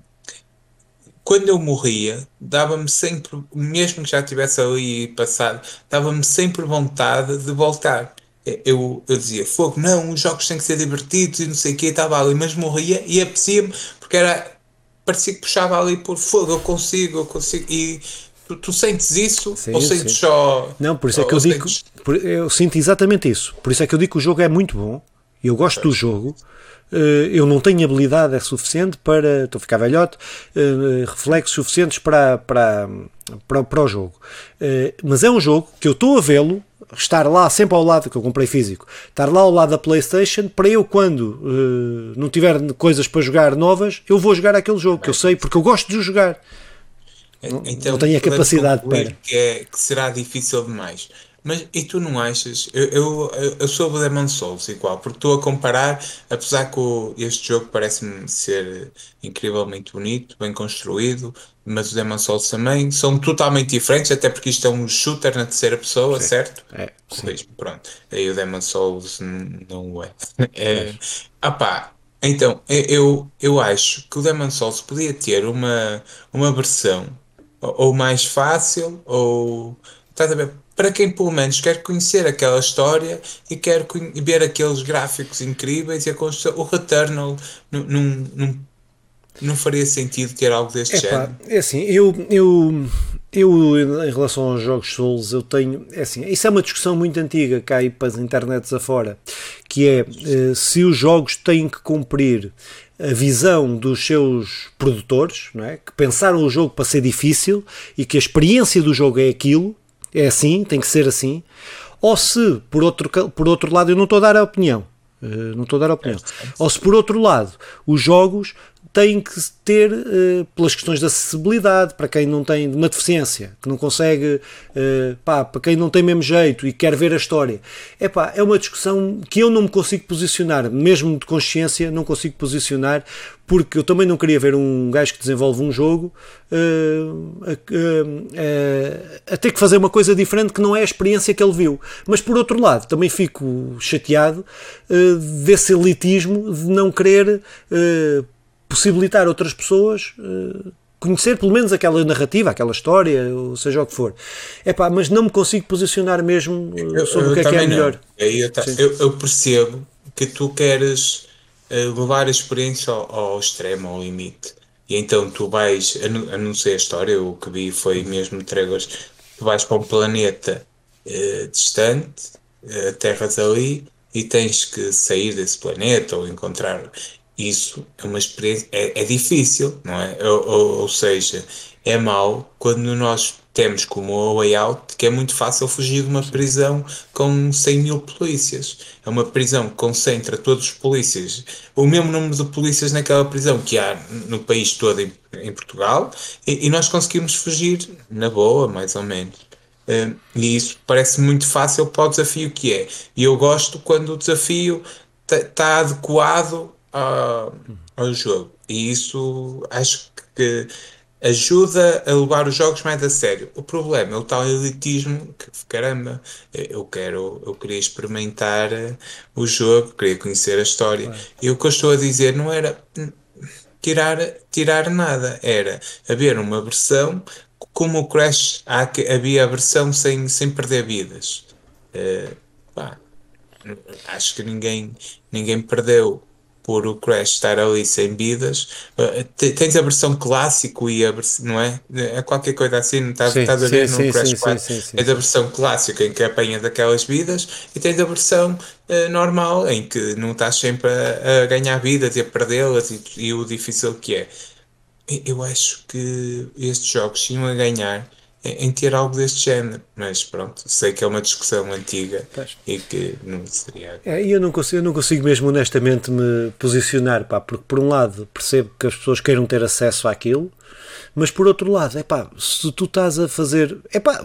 quando eu morria, dava-me sempre, mesmo que já tivesse ali passado, dava-me sempre vontade de voltar. Eu, eu dizia, fogo, não, os jogos têm que ser divertidos e não sei o que, estava ali, mas morria e apetecia-me, porque era, parecia que puxava ali por fogo, eu consigo, eu consigo, e tu, tu sentes isso sim, ou sentes sim. só... Não, por isso é que eu digo, eu sinto exatamente isso, por isso é que eu digo que o jogo é muito bom, eu gosto do jogo, eu não tenho habilidade é suficiente para, estou a ficar velhote, eh, reflexos suficientes para, para, para, para o jogo. Eh, mas é um jogo que eu estou a vê-lo, estar lá sempre ao lado, que eu comprei físico, estar lá ao lado da PlayStation, para eu, quando não tiver coisas para jogar novas, eu vou jogar aquele jogo, que eu sei, porque eu gosto de jogar. Então, não tenho a capacidade para. Que, é, que será difícil demais. Mas e tu não achas? Eu, eu, eu sou o Demon Souls igual, porque estou a comparar, apesar que o, este jogo parece-me ser incrivelmente bonito, bem construído, mas o Demon Souls também são totalmente diferentes, até porque isto é um shooter na terceira pessoa, sim. certo? É, sim. Pronto. Aí o Demon Souls não (laughs) é. é. Ah pá, então, eu, eu acho que o Demon Souls podia ter uma, uma versão ou mais fácil, ou. Estás a ver? Para quem pelo menos quer conhecer aquela história e quer ver aqueles gráficos incríveis e a construção. O Returnal não, não, não, faria sentido ter algo deste Epá, género. É assim, eu, eu, eu em relação aos jogos Souls, eu tenho. É assim, isso é uma discussão muito antiga cá aí para as internets afora, que é eh, se os jogos têm que cumprir a visão dos seus produtores, não é? que pensaram o jogo para ser difícil e que a experiência do jogo é aquilo, é assim, tem que ser assim, ou se, por outro, por outro lado, eu não estou a dar a opinião, uh, não estou a dar a opinião, ou se por outro lado, os jogos têm que ter, uh, pelas questões de acessibilidade, para quem não tem uma deficiência, que não consegue, uh, pá, para quem não tem mesmo jeito e quer ver a história. É pá, é uma discussão que eu não me consigo posicionar, mesmo de consciência, não consigo posicionar, porque eu também não queria ver um gajo que desenvolve um jogo uh, a, a, ter que fazer uma coisa diferente que não é a experiência que ele viu. Mas por outro lado, também fico chateado uh, desse elitismo de não querer uh, possibilitar outras pessoas conhecer pelo menos aquela narrativa, aquela história, ou seja o que for. É pá, mas não me consigo posicionar mesmo sobre eu, o que é que é melhor. Eu, eu, eu percebo que tu queres levar a experiência ao, ao, extremo, ao limite. E então tu vais, a não ser a história, o que vi foi mesmo Tréguas, tu vais para um planeta uh, distante, uh, terras ali, e tens que sair desse planeta ou encontrar. Isso é uma experiência, é, é difícil, não é? Ou, ou, ou seja, é mau quando nós temos como o way out que é muito fácil fugir de uma prisão com 100 mil polícias. É uma prisão que concentra todos os polícias, o mesmo número de polícias naquela prisão que há no país todo em, em Portugal, e, e, nós conseguimos fugir na boa, mais ou menos. Uh, e isso parece muito fácil para o desafio que é. E eu gosto quando o desafio está tá adequado ao, ao jogo. E isso acho que ajuda a levar os jogos mais a sério. O problema é o tal elitismo que, caramba, eu quero, eu queria experimentar o jogo, queria conhecer a história. E o que eu estou a dizer não era tirar, tirar nada, era haver uma versão como o Crash havia a versão sem, sem perder vidas. Uh, pá, acho que ninguém, ninguém perdeu por o Crash estar ali sem vidas. Uh, tens a versão clássico e a versão, não é? É qualquer coisa assim, não estás, sim, estás a ver sim, no sim, Crash 4. Tens a versão clássica em que apanha daquelas vidas e tens a versão uh, normal em que não estás sempre a, a ganhar vidas e a perdê-las e, e o difícil que é. Eu acho que estes jogos tinham a ganhar em ter algo deste género, mas pronto, sei que é uma discussão antiga pois. e que não seria. É, eu, não consigo, eu não consigo mesmo honestamente me posicionar, pá, porque por um lado percebo que as pessoas queiram ter acesso àquilo, mas por outro lado, é pá, se tu estás a fazer, é pá,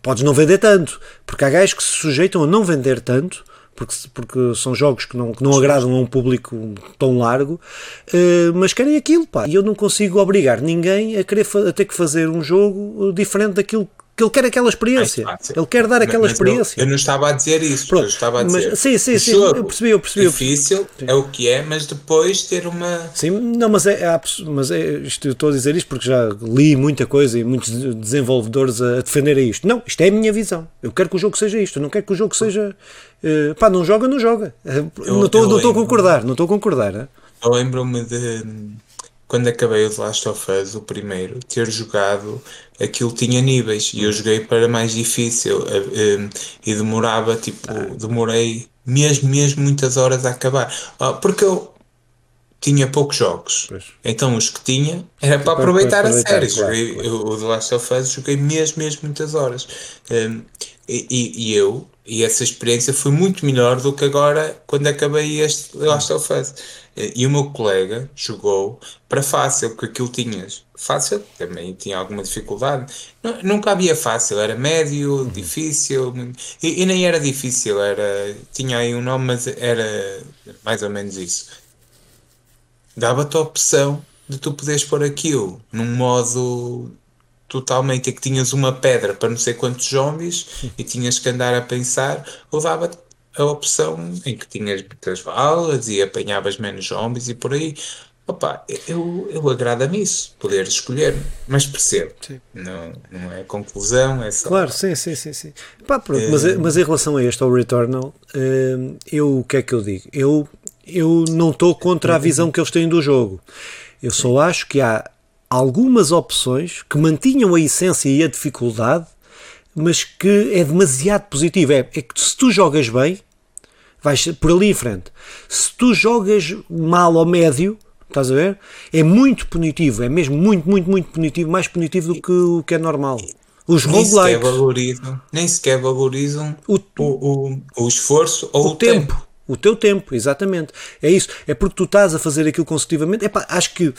podes não vender tanto, porque há gajos que se sujeitam a não vender tanto porque, porque são jogos que não, que não agradam a um público tão largo, uh, mas querem aquilo, pá. E eu não consigo obrigar ninguém a querer a ter que fazer um jogo diferente daquilo ele quer aquela experiência. ele quer dar aquela mas experiência. Eu, eu, não estava a dizer isso. Pronto, eu estava a dizer. Mas, sim, sim, sim. Eu percebi, eu percebi. Difícil é o que é, mas depois ter uma. Sim, não, mas é, é mas é isto, eu estou a dizer isto porque já li muita coisa e muitos desenvolvedores a, a defenderem isto. Não, isto é a minha visão. Eu quero que o jogo seja isto. Eu não quero que o jogo seja. Uh, pá, não joga, não joga. Eu, não estou a concordar. Não estou a concordar. Eu lembro-me de quando acabei o The Last of Us, o primeiro, ter jogado, aquilo tinha níveis e eu joguei para mais difícil eh, eh, e demorava, tipo, demorei mesmo, mesmo muitas horas a acabar. Ah, porque eu tinha poucos jogos, pois. então os que tinha era para, aproveitar, a série. Claro, joguei, claro. O The Last of Us joguei mesmo, mesmo muitas horas. Um, e, e, eu, e essa experiência foi muito melhor do que agora quando acabei este The Last of Us. E o meu colega jogou para fácil, porque aquilo tinhas fácil, também tinha alguma dificuldade. Nunca havia fácil, era médio, uhum. difícil, e, e, nem era difícil, era, tinha aí um nome, mas era mais ou menos isso. Dava-te a opção de tu poderes pôr aquilo num modo totalmente em que tinhas uma pedra para não sei quantos zombies e tinhas que andar a pensar, ou dava-te a opção em que tinhas muitas balas e apanhavas menos zombies e por aí. Opa, eu, eu agrada-me isso, poder escolher, mas percebo. Sim. Não, não é conclusão, é só. Claro, sim, sim, sim. sim. Pá, pronto, é... mas, mas em relação a este, ao Returnal, hum, eu o que é que eu digo? Eu, eu não estou contra a visão que eles têm do jogo. Eu só acho que há algumas opções que mantinham a essência e a dificuldade mas que é demasiado positivo. É, é que se tu jogas bem, vais por ali em frente. Se tu jogas mal ou médio, estás a ver? É muito punitivo, é mesmo muito, muito, muito punitivo, mais punitivo do que o que é normal. Os nem roguelikes. Sequer valorizam, nem sequer valorizam o, o, o, o esforço ou o, o tempo. tempo. O teu tempo, exatamente. É isso. É porque tu estás a fazer aquilo consecutivamente. Epá, acho que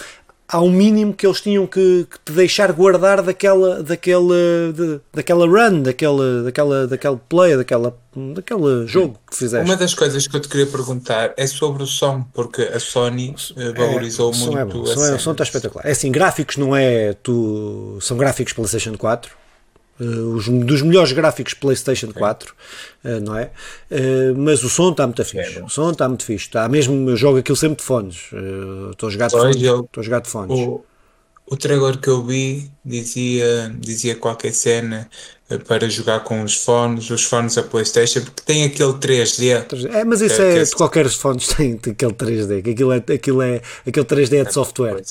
há um mínimo que eles tinham que, que te deixar guardar daquela, daquela, de, daquela run, daquela, daquela, daquela play, daquela, daquele jogo que fizeste. Uma das coisas que eu te queria perguntar é sobre o som, porque a Sony eh, valorizou é, muito. É bom, o, som é, o som está espetacular. É assim, gráficos não é. Tu, são gráficos PlayStation 4 Uh, os, dos melhores gráficos PlayStation 4, uh, não é? Uh, mas o som está muito fixe. É, o som está muito fixe. Está mesmo, eu jogo aquilo sempre de fones. Estou a jogar de fones. Estou a jogar de fones. O, o trailer que eu vi dizia, dizia qualquer cena para jogar com os fones, os fones da PlayStation, porque tem aquele 3D. É, mas isso é, é, de qualquer fones (laughs) tem, tem aquele 3D, que aquilo é, aquilo é aquele 3D é de software.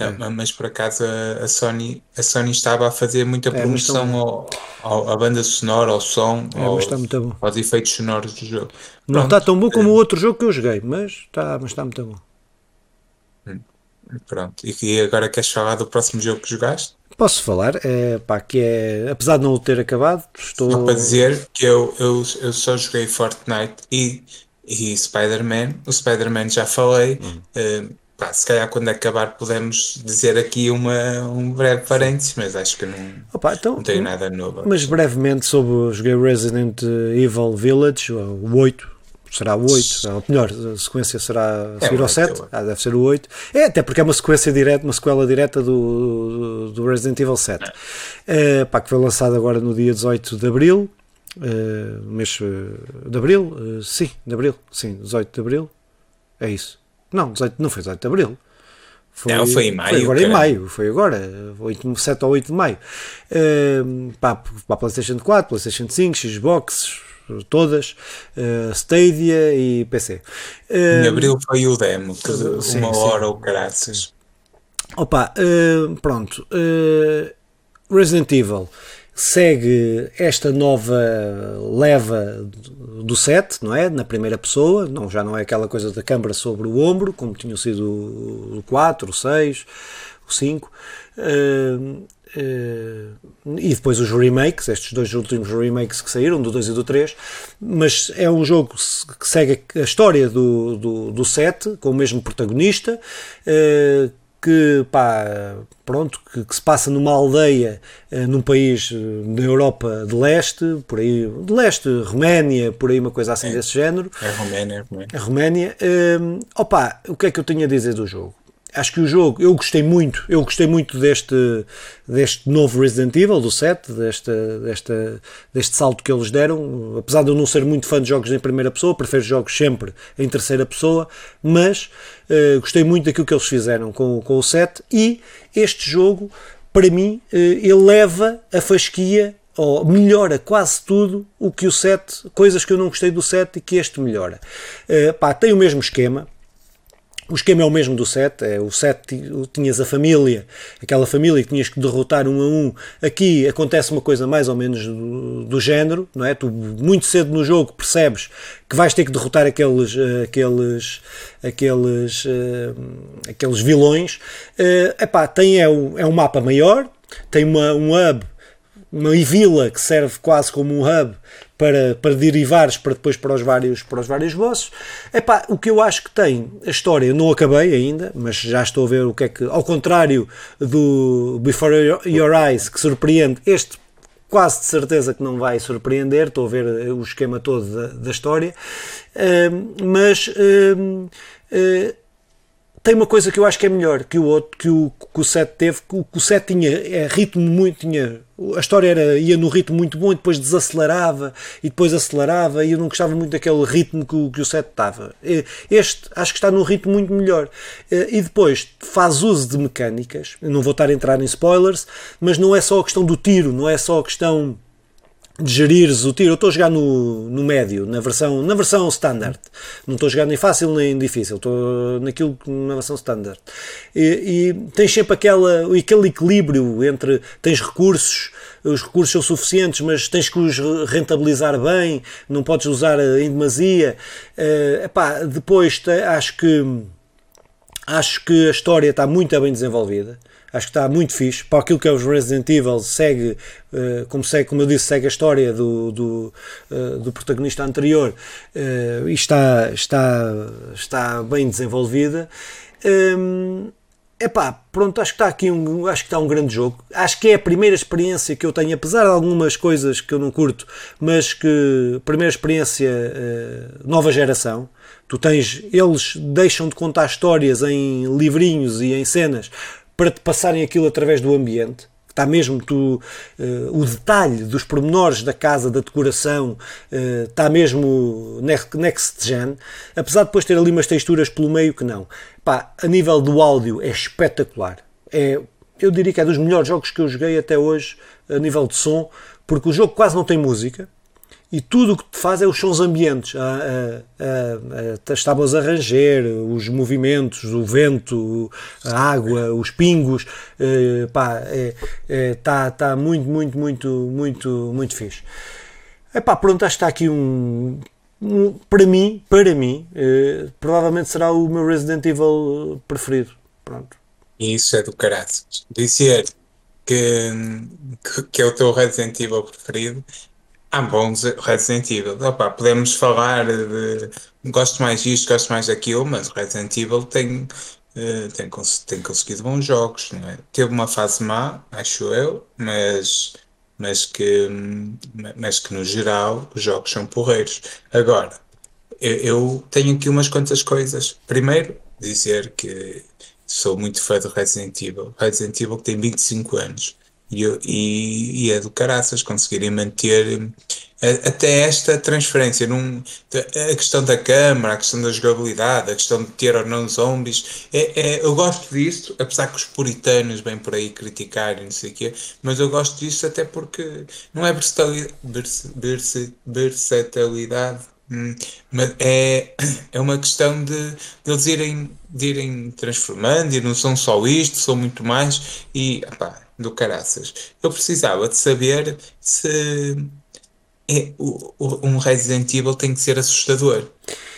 É. Mas por acaso a, Sony, a Sony estava a fazer muita é, promoção é, ao, ao, à banda sonora, ao som, é, aos, aos, efeitos sonoros do jogo. Não está tão bom como o outro jogo que eu joguei, mas está, mas está muito bom. Hum, pronto, e agora queres falar do próximo jogo que jogaste? Posso falar, é, pá, que é, apesar de não o ter acabado, estou... Só para dizer que eu, eu, eu só joguei Fortnite e, e Spider-Man, o Spider-Man já falei, hum. uh, Pá, se calhar quando acabar podemos dizer aqui uma, um breve parênteses, mas acho que não, Opa, então, não tenho nada novo. Mas brevemente sobre joguei Resident Evil Village, o 8, será o 8, ou melhor, a sequência será a seguir é ao 7, ah, deve ser o 8. É, até porque é uma sequência direta, uma sequela direta do, do Resident Evil 7. É. pá, que foi lançado agora no dia 18 de Abril, uh, mês de Abril, uh, sim, de Abril, sim, 18 de Abril, é isso. Não, 18, não foi 18 de Abril. Foi, não, foi em maio. Foi agora em maio, foi agora, 8, 7 ou 8 de maio. Uh, para, para a PlayStation 4, PlayStation 5, Xbox, todas, uh, Stadia e PC. Uh, em abril foi o demo, que sim, uma hora ou graças. Opa, uh, pronto. Resident Evil segue esta nova leva do set, não é? Na primeira pessoa, não, já não é aquela coisa da câmara sobre o ombro, como tinham sido o 4, o 6, o 5. Uh, uh, e depois os remakes, estes dois últimos remakes que saíram, do 2 e do 3, mas é um jogo que segue a história do, do, do com o mesmo protagonista, uh, que, pá, pronto, que, que se passa numa aldeia uh, num país uh, da Europa de leste, por aí, de leste, Roménia, por aí uma coisa assim é, desse género. É Roménia, é Roménia. A Roménia. Uh, opa, o que é que eu tenho a dizer do jogo? Acho que o jogo, eu gostei muito, eu gostei muito deste, deste novo Resident Evil, do 7, deste, deste, deste salto que eles deram, apesar de eu não ser muito fã de jogos em primeira pessoa, prefiro jogos sempre em terceira pessoa, mas uh, gostei muito daquilo que eles fizeram com, com o 7 e este jogo, para mim, uh, ele leva a fasquia ou melhora quase tudo o que o 7, coisas que eu não gostei do 7 e que este melhora. Uh, pá, tem o mesmo esquema, o esquema é o mesmo do 7, é, o 7 tinhas a família, aquela família que tinhas que derrotar um a um. Aqui acontece uma coisa mais ou menos do, do género, não é? Tu muito cedo no jogo percebes que vais ter que derrotar aqueles, eh, aqueles, aqueles, uh, aqueles vilões. Uh, epá, tem, é, um, é um mapa maior, tem uma, um hub, uma vila que serve quase como um hub para, para derivares para depois para os vários, para os vários bosses. Epá, o que eu acho que tem, a história eu não acabei ainda, mas já estou a ver o que é que, ao contrário do Before Your Eyes, que surpreende, este quase de certeza que não vai surpreender, estou a ver o esquema todo da, da história, uh, mas uh, tem uma coisa que eu acho que é melhor que o outro, que o, que o set teve, que o, que o set tinha é, ritmo muito, tinha, a história era, ia no ritmo muito bom e depois desacelerava e depois acelerava e eu não gostava muito daquele ritmo que o, que o set estava. Este acho que está num ritmo muito melhor. E depois faz uso de mecânicas, eu não vou estar a entrar em spoilers, mas não é só a questão do tiro, não é só a questão de gerires o tiro. Eu estou a jogar no, no médio, na versão, na versão standard. Não estou a jogar nem fácil nem difícil, estou naquilo na versão standard. E, e tens sempre aquela, aquele equilíbrio entre tens recursos, os recursos são suficientes, mas tens que os rentabilizar bem, não podes usar em demasia. Uh, epá, depois acho que acho que a história está muito bem desenvolvida acho que está muito fixe. Para aquilo que é os Resident Evil, segue, uh, como, segue como eu disse, segue a história do, do, uh, do protagonista anterior uh, e está, está, está bem desenvolvida. Um, ehm, Epá, pronto, acho que está aqui um, acho que está um grande jogo. Acho que é a primeira experiência que eu tenho, apesar de algumas coisas que eu não curto, mas que primeira experiência uh, nova geração. Tu tens, eles deixam de contar histórias em livrinhos e em cenas para te passarem aquilo através do ambiente. Está mesmo tu, uh, o detalhe dos pormenores da casa, da decoração, uh, está mesmo next gen, apesar de depois ter ali umas texturas pelo meio que não. Pá, a nível do áudio é espetacular. É, eu diria que é dos melhores jogos que eu joguei até hoje a nível de som, porque o jogo quase não tem música, e tudo o que te faz é os sons ambientes, a, a, a, as tábuas a ranger, os movimentos, o vento, a água, os pingos, eh, pá, é, é, tá, tá muito, muito, muito, muito, muito fixe. Epá, pronto, acho que está aqui um, um para mim, para mim, eh, provavelmente será o meu Resident Evil preferido. Pronto. Isso é do caraças. Dizer que, que é o teu Resident Evil preferido Há bons Resident Evil. Opa, podemos falar de gosto mais disto, gosto mais daquilo, mas Resident Evil tem, uh, tem, tem conseguido bons jogos. É? Teve uma fase má, acho eu, mas, mas, que, mas que no geral os jogos são porreiros. Agora, eu, eu tenho aqui umas quantas coisas. Primeiro, dizer que sou muito fã de Resident Evil. Resident Evil tem 25 anos. E, e, e é do caraças conseguirem manter eh, até esta transferência, num, a questão da câmara, a questão da jogabilidade, a questão de ter ou não zombies, é, é, eu gosto disso, apesar que os puritanos vêm por aí criticarem, não sei o quê, mas eu gosto disso até porque não é versatilidade, hum, mas é, é uma questão de, de eles irem, de irem transformando e não são só isto, são muito mais, e do caraças. Eu precisava de saber se é, o, o, um Resident Evil tem que ser assustador.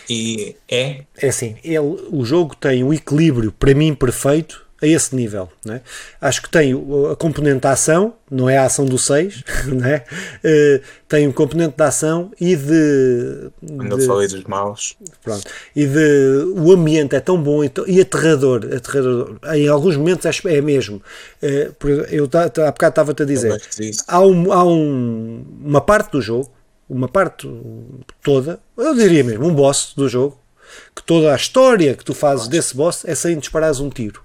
E é? É assim, ele, o jogo tem um equilíbrio, para mim, perfeito a esse nível. Não é? Acho que tem a componente da ação, não é a ação do 6, não é? Uh, tem um componente da ação e de. Quando eu falei dos maus. Pronto. E de. O ambiente é tão bom e, e aterrador, aterrador. Em alguns momentos é, é mesmo. Uh, eu há bocado estava-te a dizer. Há, um, há um, uma parte do jogo, uma parte toda, eu diria mesmo, um boss do jogo, que toda a história que tu fazes desse boss é sem disparares um tiro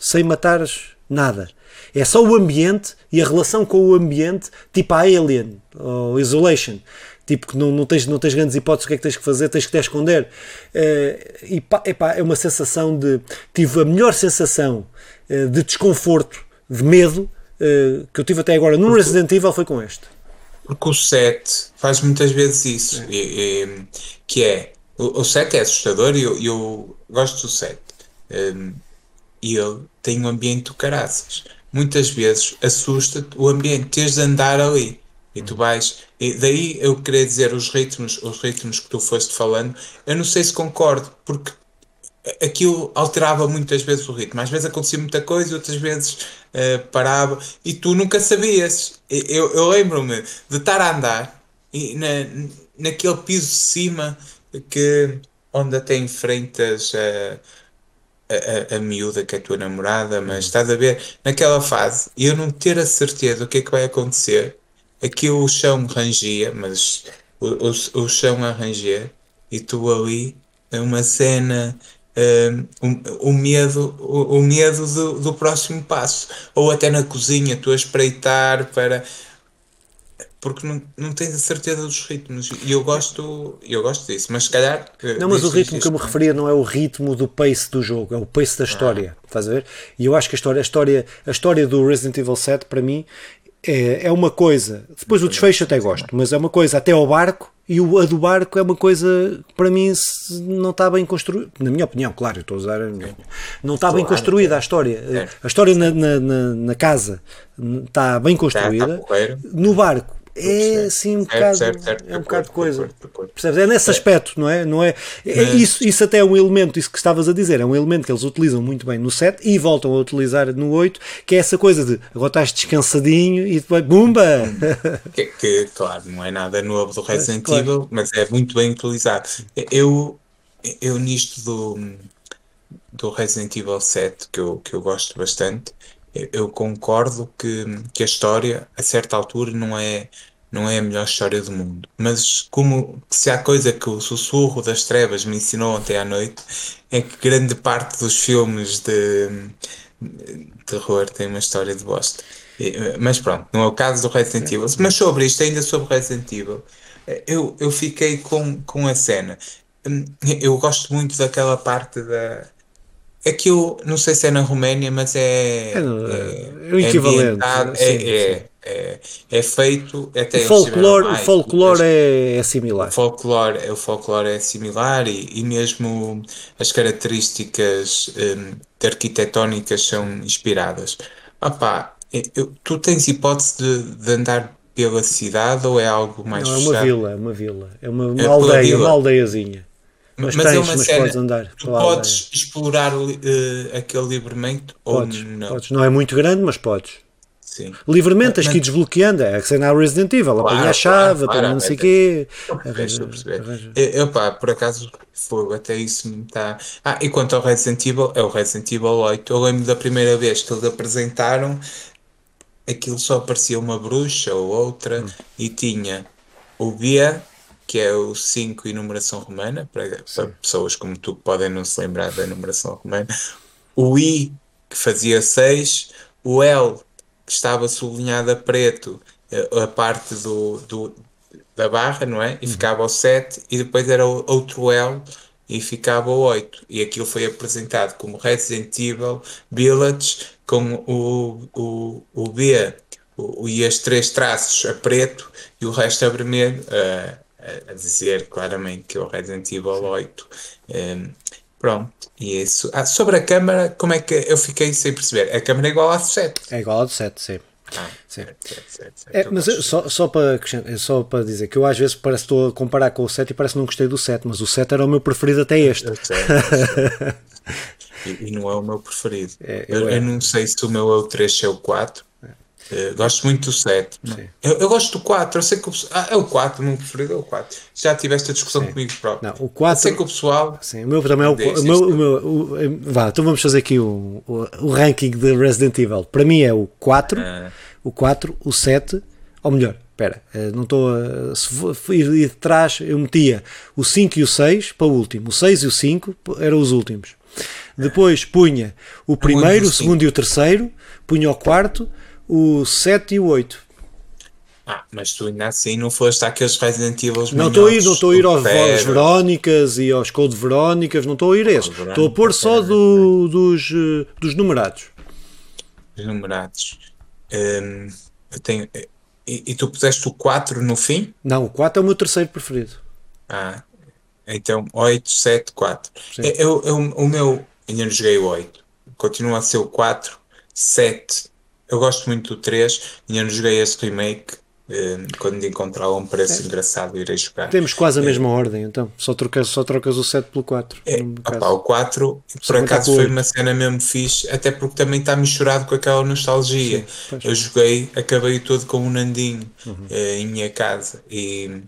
sem matares nada. É só o ambiente e a relação com o ambiente, tipo a Alien ou Isolation. Tipo que não, não, tens, não tens grandes hipóteses o que é que tens que fazer, tens que te esconder. Uh, e pá, epá, é uma sensação de. Tive a melhor sensação uh, de desconforto, de medo uh, que eu tive até agora no Resident Evil foi com este. Porque o 7 faz muitas vezes isso, é. E, e, que é. O, o 7 é assustador e eu, eu gosto do 7. Um, e ele tem um ambiente do caraças. Muitas vezes assusta-te o ambiente, tens de andar ali. E tu vais. E daí eu queria dizer os ritmos, os ritmos que tu foste falando, eu não sei se concordo, porque aquilo alterava muitas vezes o ritmo. Às vezes acontecia muita coisa, outras vezes uh, parava e tu nunca sabias. Eu, eu lembro-me de estar a andar e na, naquele piso de cima que onde até enfrentas. Uh, a, a, miúda que é a tua namorada, mas estás a ver, naquela fase, eu não ter a certeza do que é que vai acontecer, aqui o chão rangia, mas o, o, o chão a ranger, e tu ali, é uma cena, um, o, o medo, o, o medo do, do próximo passo, ou até na cozinha, tu a espreitar para porque não, não tens a certeza dos ritmos e eu gosto, eu gosto disso, mas se calhar. Eh, não, mas o ritmo que eu me referia não é o ritmo do pace do jogo, é o pace da história, ah. estás a ver? E eu acho que a história, a história, a história do Resident Evil 7 para mim é, é uma coisa, depois o desfecho até gosto, mas é uma coisa até ao barco e o, a do barco é uma coisa para mim não está bem construída, na minha opinião, claro, eu estou a usar, não está bem construída a história. A história na, na, na casa está bem construída, no barco é assim um bocado, certo, certo, é um bocado de coisa. Percebes? É nesse é. aspecto, não é? Não é, é isso, isso até é um elemento, isso que estavas a dizer, é um elemento que eles utilizam muito bem no 7 e voltam a utilizar no 8, que é essa coisa de agora estás descansadinho e depois bumba! Que, que claro, não é nada novo do Resident claro. Evil, mas é muito bem utilizado. Eu, eu nisto do, do Resident Evil 7, que eu, que eu gosto bastante, eu concordo que, que a história, a certa altura, não é, não é a melhor história do mundo. Mas como se há coisa que o sussurro das trevas me ensinou ontem à noite, é que grande parte dos filmes de, de terror tem uma história de bosta. Mas pronto, não é o caso do Resident Evil. Mas sobre isto, ainda sobre Resident Evil, eu, eu fiquei com, com a cena. Eu gosto muito daquela parte da é que eu não sei se é na Roménia, mas é. É, no, é, é o equivalente. É, sim, é. É, é, feito. Até o folclore, mais, o folclore é, é, similar. O folclore, o folclore é similar e, e mesmo as características um, arquitetónicas são inspiradas. Opa, eu, tu tens hipótese de, de andar pela cidade ou é algo mais Não, é uma vila, é uma vila. É uma, uma aldeia, uma aldeiazinha. Mas, mas tens, é uma mas cena, podes andar. Tu podes explorar uh, aquele livremente podes, ou não? Podes. Não é muito grande, mas podes. Sim. Livremente, tens que ir desbloqueando. É que sei na Resident Evil, claro, apanha a chave, claro, apanha não sei o quê. Arranja, arranja. Eu, pá, por acaso, fogo, até isso me está. Ah, e quanto ao Resident Evil, é o Resident Evil 8. Eu lembro da primeira vez que eles apresentaram, aquilo só parecia uma bruxa ou outra, hum. e tinha o Bia que é o 5 e numeração romana, para, para, pessoas como tu que podem não se lembrar da numeração romana, o I que fazia 6, o L que estava sublinhado a preto, a, a parte do, do, da barra, não é? E uhum. ficava o 7, e depois era o, outro L e ficava o 8. E aquilo foi apresentado como Resident Evil Village, com o, o, o B o, e as três traços a preto e o resto a vermelho. Uh, a, dizer claramente que é o Resident Evil 8. Um, pronto, e é isso. Ah, sobre a câmera, como é que eu fiquei sem perceber? A câmera é igual à do 7. É igual à do 7, sim. Ah, sim. Certo, certo, certo, é, mas só, só, para, só para dizer que eu às vezes parece estou a comparar com o 7 e parece que não gostei do 7, mas o 7 era o meu preferido até este. (laughs) E, e, não é o meu preferido. É, eu, eu, eu, não sei se o meu é o 3 ou é o 4. Uh, gosto muito do 7. Eu, eu, gosto do 4. Eu sei que o, ah, é o 4, o meu preferido é o 4. Já tiveste a discussão sim. comigo próprio. Não, o 4, eu sei que o pessoal. Sim, o meu também é o, o meu. O meu o, vá, então vamos fazer aqui o, o, ranking de Resident Evil. Para mim é o 4, ah. o 4, o 7, ou melhor, espera, eh, não estou a. Se ir de trás, eu metia o 5 e o 6 para o último. O 6 e o 5 eram os últimos. Depois punha o primeiro, o segundo e o terceiro, punha o quarto o 7 e o 8. Ah, mas tu ainda assim não foste àqueles Resident Evil Não estou a ir, não estou a ir aos, aos Verónicas e aos Code Verónicas, não estou a ir a esse. Estou a pôr só do, dos, eh, dos numerados. Os numerados. Hum, eu tenho, e, e, tu puseste o 4 no fim? Não, o 4 é o meu terceiro preferido. Ah, então 8, 7, 4. Eu, eu, o meu, ainda não joguei o 8. Continua a ser o 4, 7 eu gosto muito do 3, ainda não joguei esse remake. Eh, quando encontrar um preço é. engraçado, irei jogar. Temos quase a é. mesma ordem, então. Só trocas, só trocas o 7 pelo 4. É, opa, o 4, por acaso, foi uma cena mesmo fixe, até porque também está misturado com aquela nostalgia. Sim, eu joguei, acabei todo com um Nandinho uhum. uh, em minha casa. E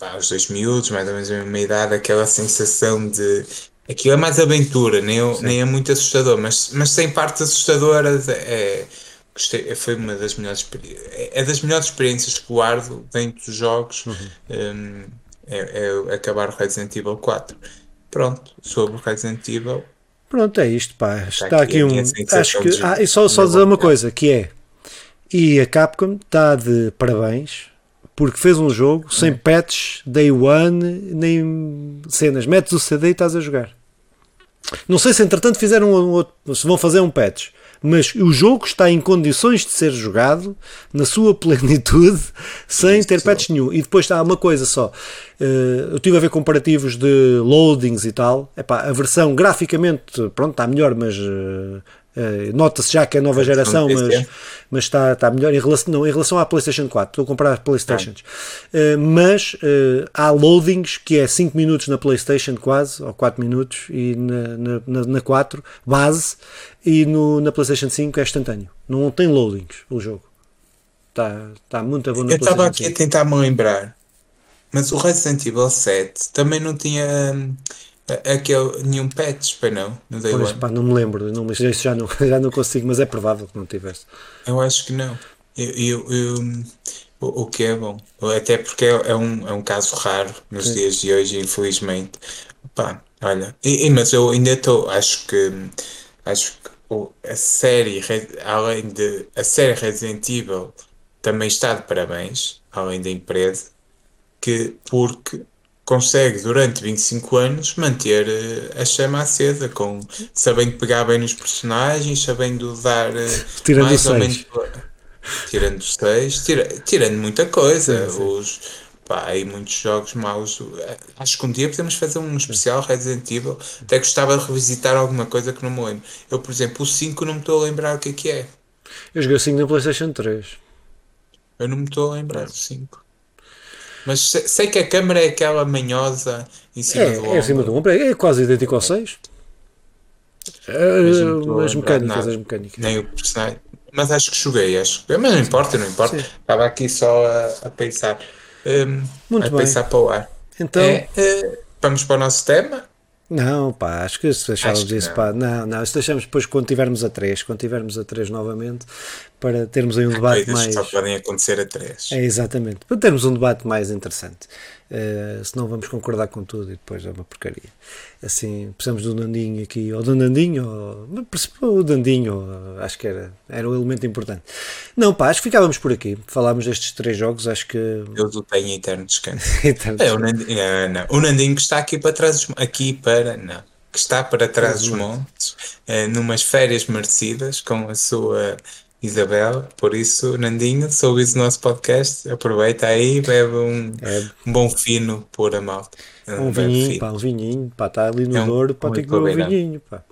aos dois miúdos, mais ou menos a mesma idade, aquela sensação de Aquilo é mais aventura, nem, nem é muito assustador, mas, mas sem partes assustadoras é, gostei, foi uma das melhores é, é das melhores experiências que guardo dentro dos jogos uhum. um, é, é, acabar o Resident Evil 4 pronto, sobre o Resident Evil pronto, é isto pá, está, está aqui, aqui um acho que, ah, só, só dizer uma coisa, que é e a Capcom está de parabéns porque fez um jogo sem uhum. patches, day one, nem cenas. Metes o CD e estás a jogar. Não sei se entretanto fizeram um outro, se vão fazer um patch, mas o jogo está em condições de ser jogado na sua (laughs) plenitude sem ter patch nenhum. E depois está uma coisa só. Eh, eu estive a ver comparativos de loadings e tal. Epá, a versão graficamente, pronto, está melhor, mas eh, Uh, Nota-se já que é nova geração, mas, mas está, está melhor em relação, não, em relação à PlayStation 4. Estou a comprar PlayStations. Uh, mas uh, há loadings que é 5 minutos na PlayStation, quase, ou 4 minutos, e na, na, na 4, base, e no, na PlayStation 5 é instantâneo. Não tem loadings o jogo. Está, está muito bom na Eu estava aqui 5. a tentar me lembrar, mas o Resident Evil 7 também não tinha. Hum, Aquele, nenhum patch, para não? No Day pois, pá, não me lembro, não, isso já não, (laughs) já não consigo, mas é provável que não tivesse. Eu acho que não. Eu, eu, eu o, o, que é bom, até porque é, é, um, é um caso raro nos Sim. dias de hoje, infelizmente. Pá, olha, e, e, mas eu ainda estou, acho que acho que a série, além de a série Resident Evil também está de parabéns, além da empresa, que porque consegue durante 25 anos manter eh, a chama acesa, com, sabendo pegar bem nos personagens, sabendo dar eh, (laughs) tirando mais ou menos. Tirando seis, tira, tirando muita coisa. Sim, sim. Os, pá, aí muitos jogos maus. Eh, acho que um dia podemos fazer um especial Resident Evil. Até gostava de revisitar alguma coisa que não me lembro. Eu, por exemplo, o 5 não me estou a lembrar o que é que é. Eu joguei o 5 na PlayStation 3. Eu não me estou a lembrar do 5. Mas sei que a câmera é aquela manhosa em cima é, do ombro. É, em cima do ombro, é quase idêntico ao 6. Uh, as mecânicas, as mecânicas. Nem o personagem. Mas acho que joguei, acho que. Mas não importa, não importa. Sim. Estava aqui só a, a pensar. Um, Muito a bem. pensar para o ar. Então, é, uh, vamos para o nosso tema. Não, pá, acho que se deixarmos isso, não. pá, não, não, se deixamos depois quando tivermos a 3, quando tivermos a 3 novamente, para termos aí um debate mais. só podem acontecer a 3. É, exatamente, para termos um debate mais interessante. Uh, senão vamos concordar com tudo e depois é uma porcaria. Assim, precisamos do Nandinho aqui, ou do Nandinho, ou, o Dandinho, acho que era, era um elemento importante. Não, pá, acho que ficávamos por aqui. Falámos destes três jogos, acho que. Eu o tenho eterno descanso. (laughs) eterno é, o, Nandinho, não, não. o Nandinho que está aqui para trás, aqui para. Não, que está para trás dos montes, uh, numas férias merecidas, com a sua Isabel, por isso, Nandinho, se ouvires o nosso podcast, aproveita aí, bebe um, é. um bom fino por a malta. Um, um vinhinho, pá, um vinhinho, pá, está ali no é um, Douro, pá, tem que beber um vinhinho, pá.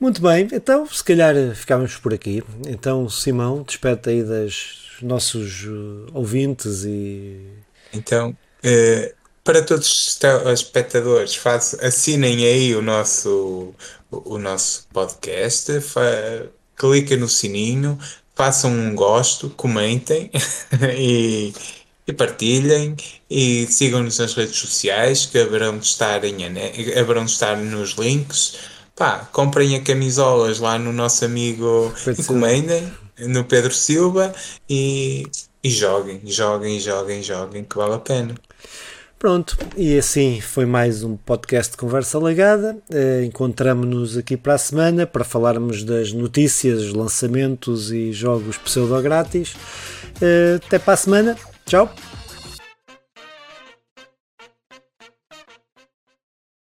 Muito bem, então se calhar ficávamos por aqui. Então, Simão, despede aí dos nossos uh, ouvintes e. Então, uh, para todos os espectadores, faz, assinem aí o nosso, o, o nosso podcast, fa, cliquem no sininho, façam um gosto, comentem (laughs) e, e partilhem e sigam-nos nas redes sociais que haverão de estar, em, haverão de estar nos links. Pá, comprem a camisolas lá no nosso amigo encomendem, no Pedro Silva e, e joguem, joguem, joguem, joguem, que vale a pena. Pronto, e assim foi mais um podcast de Conversa Legada. Uh, Encontramos-nos aqui para a semana para falarmos das notícias, lançamentos e jogos pseudo-grátis. Uh, até para a semana. Tchau!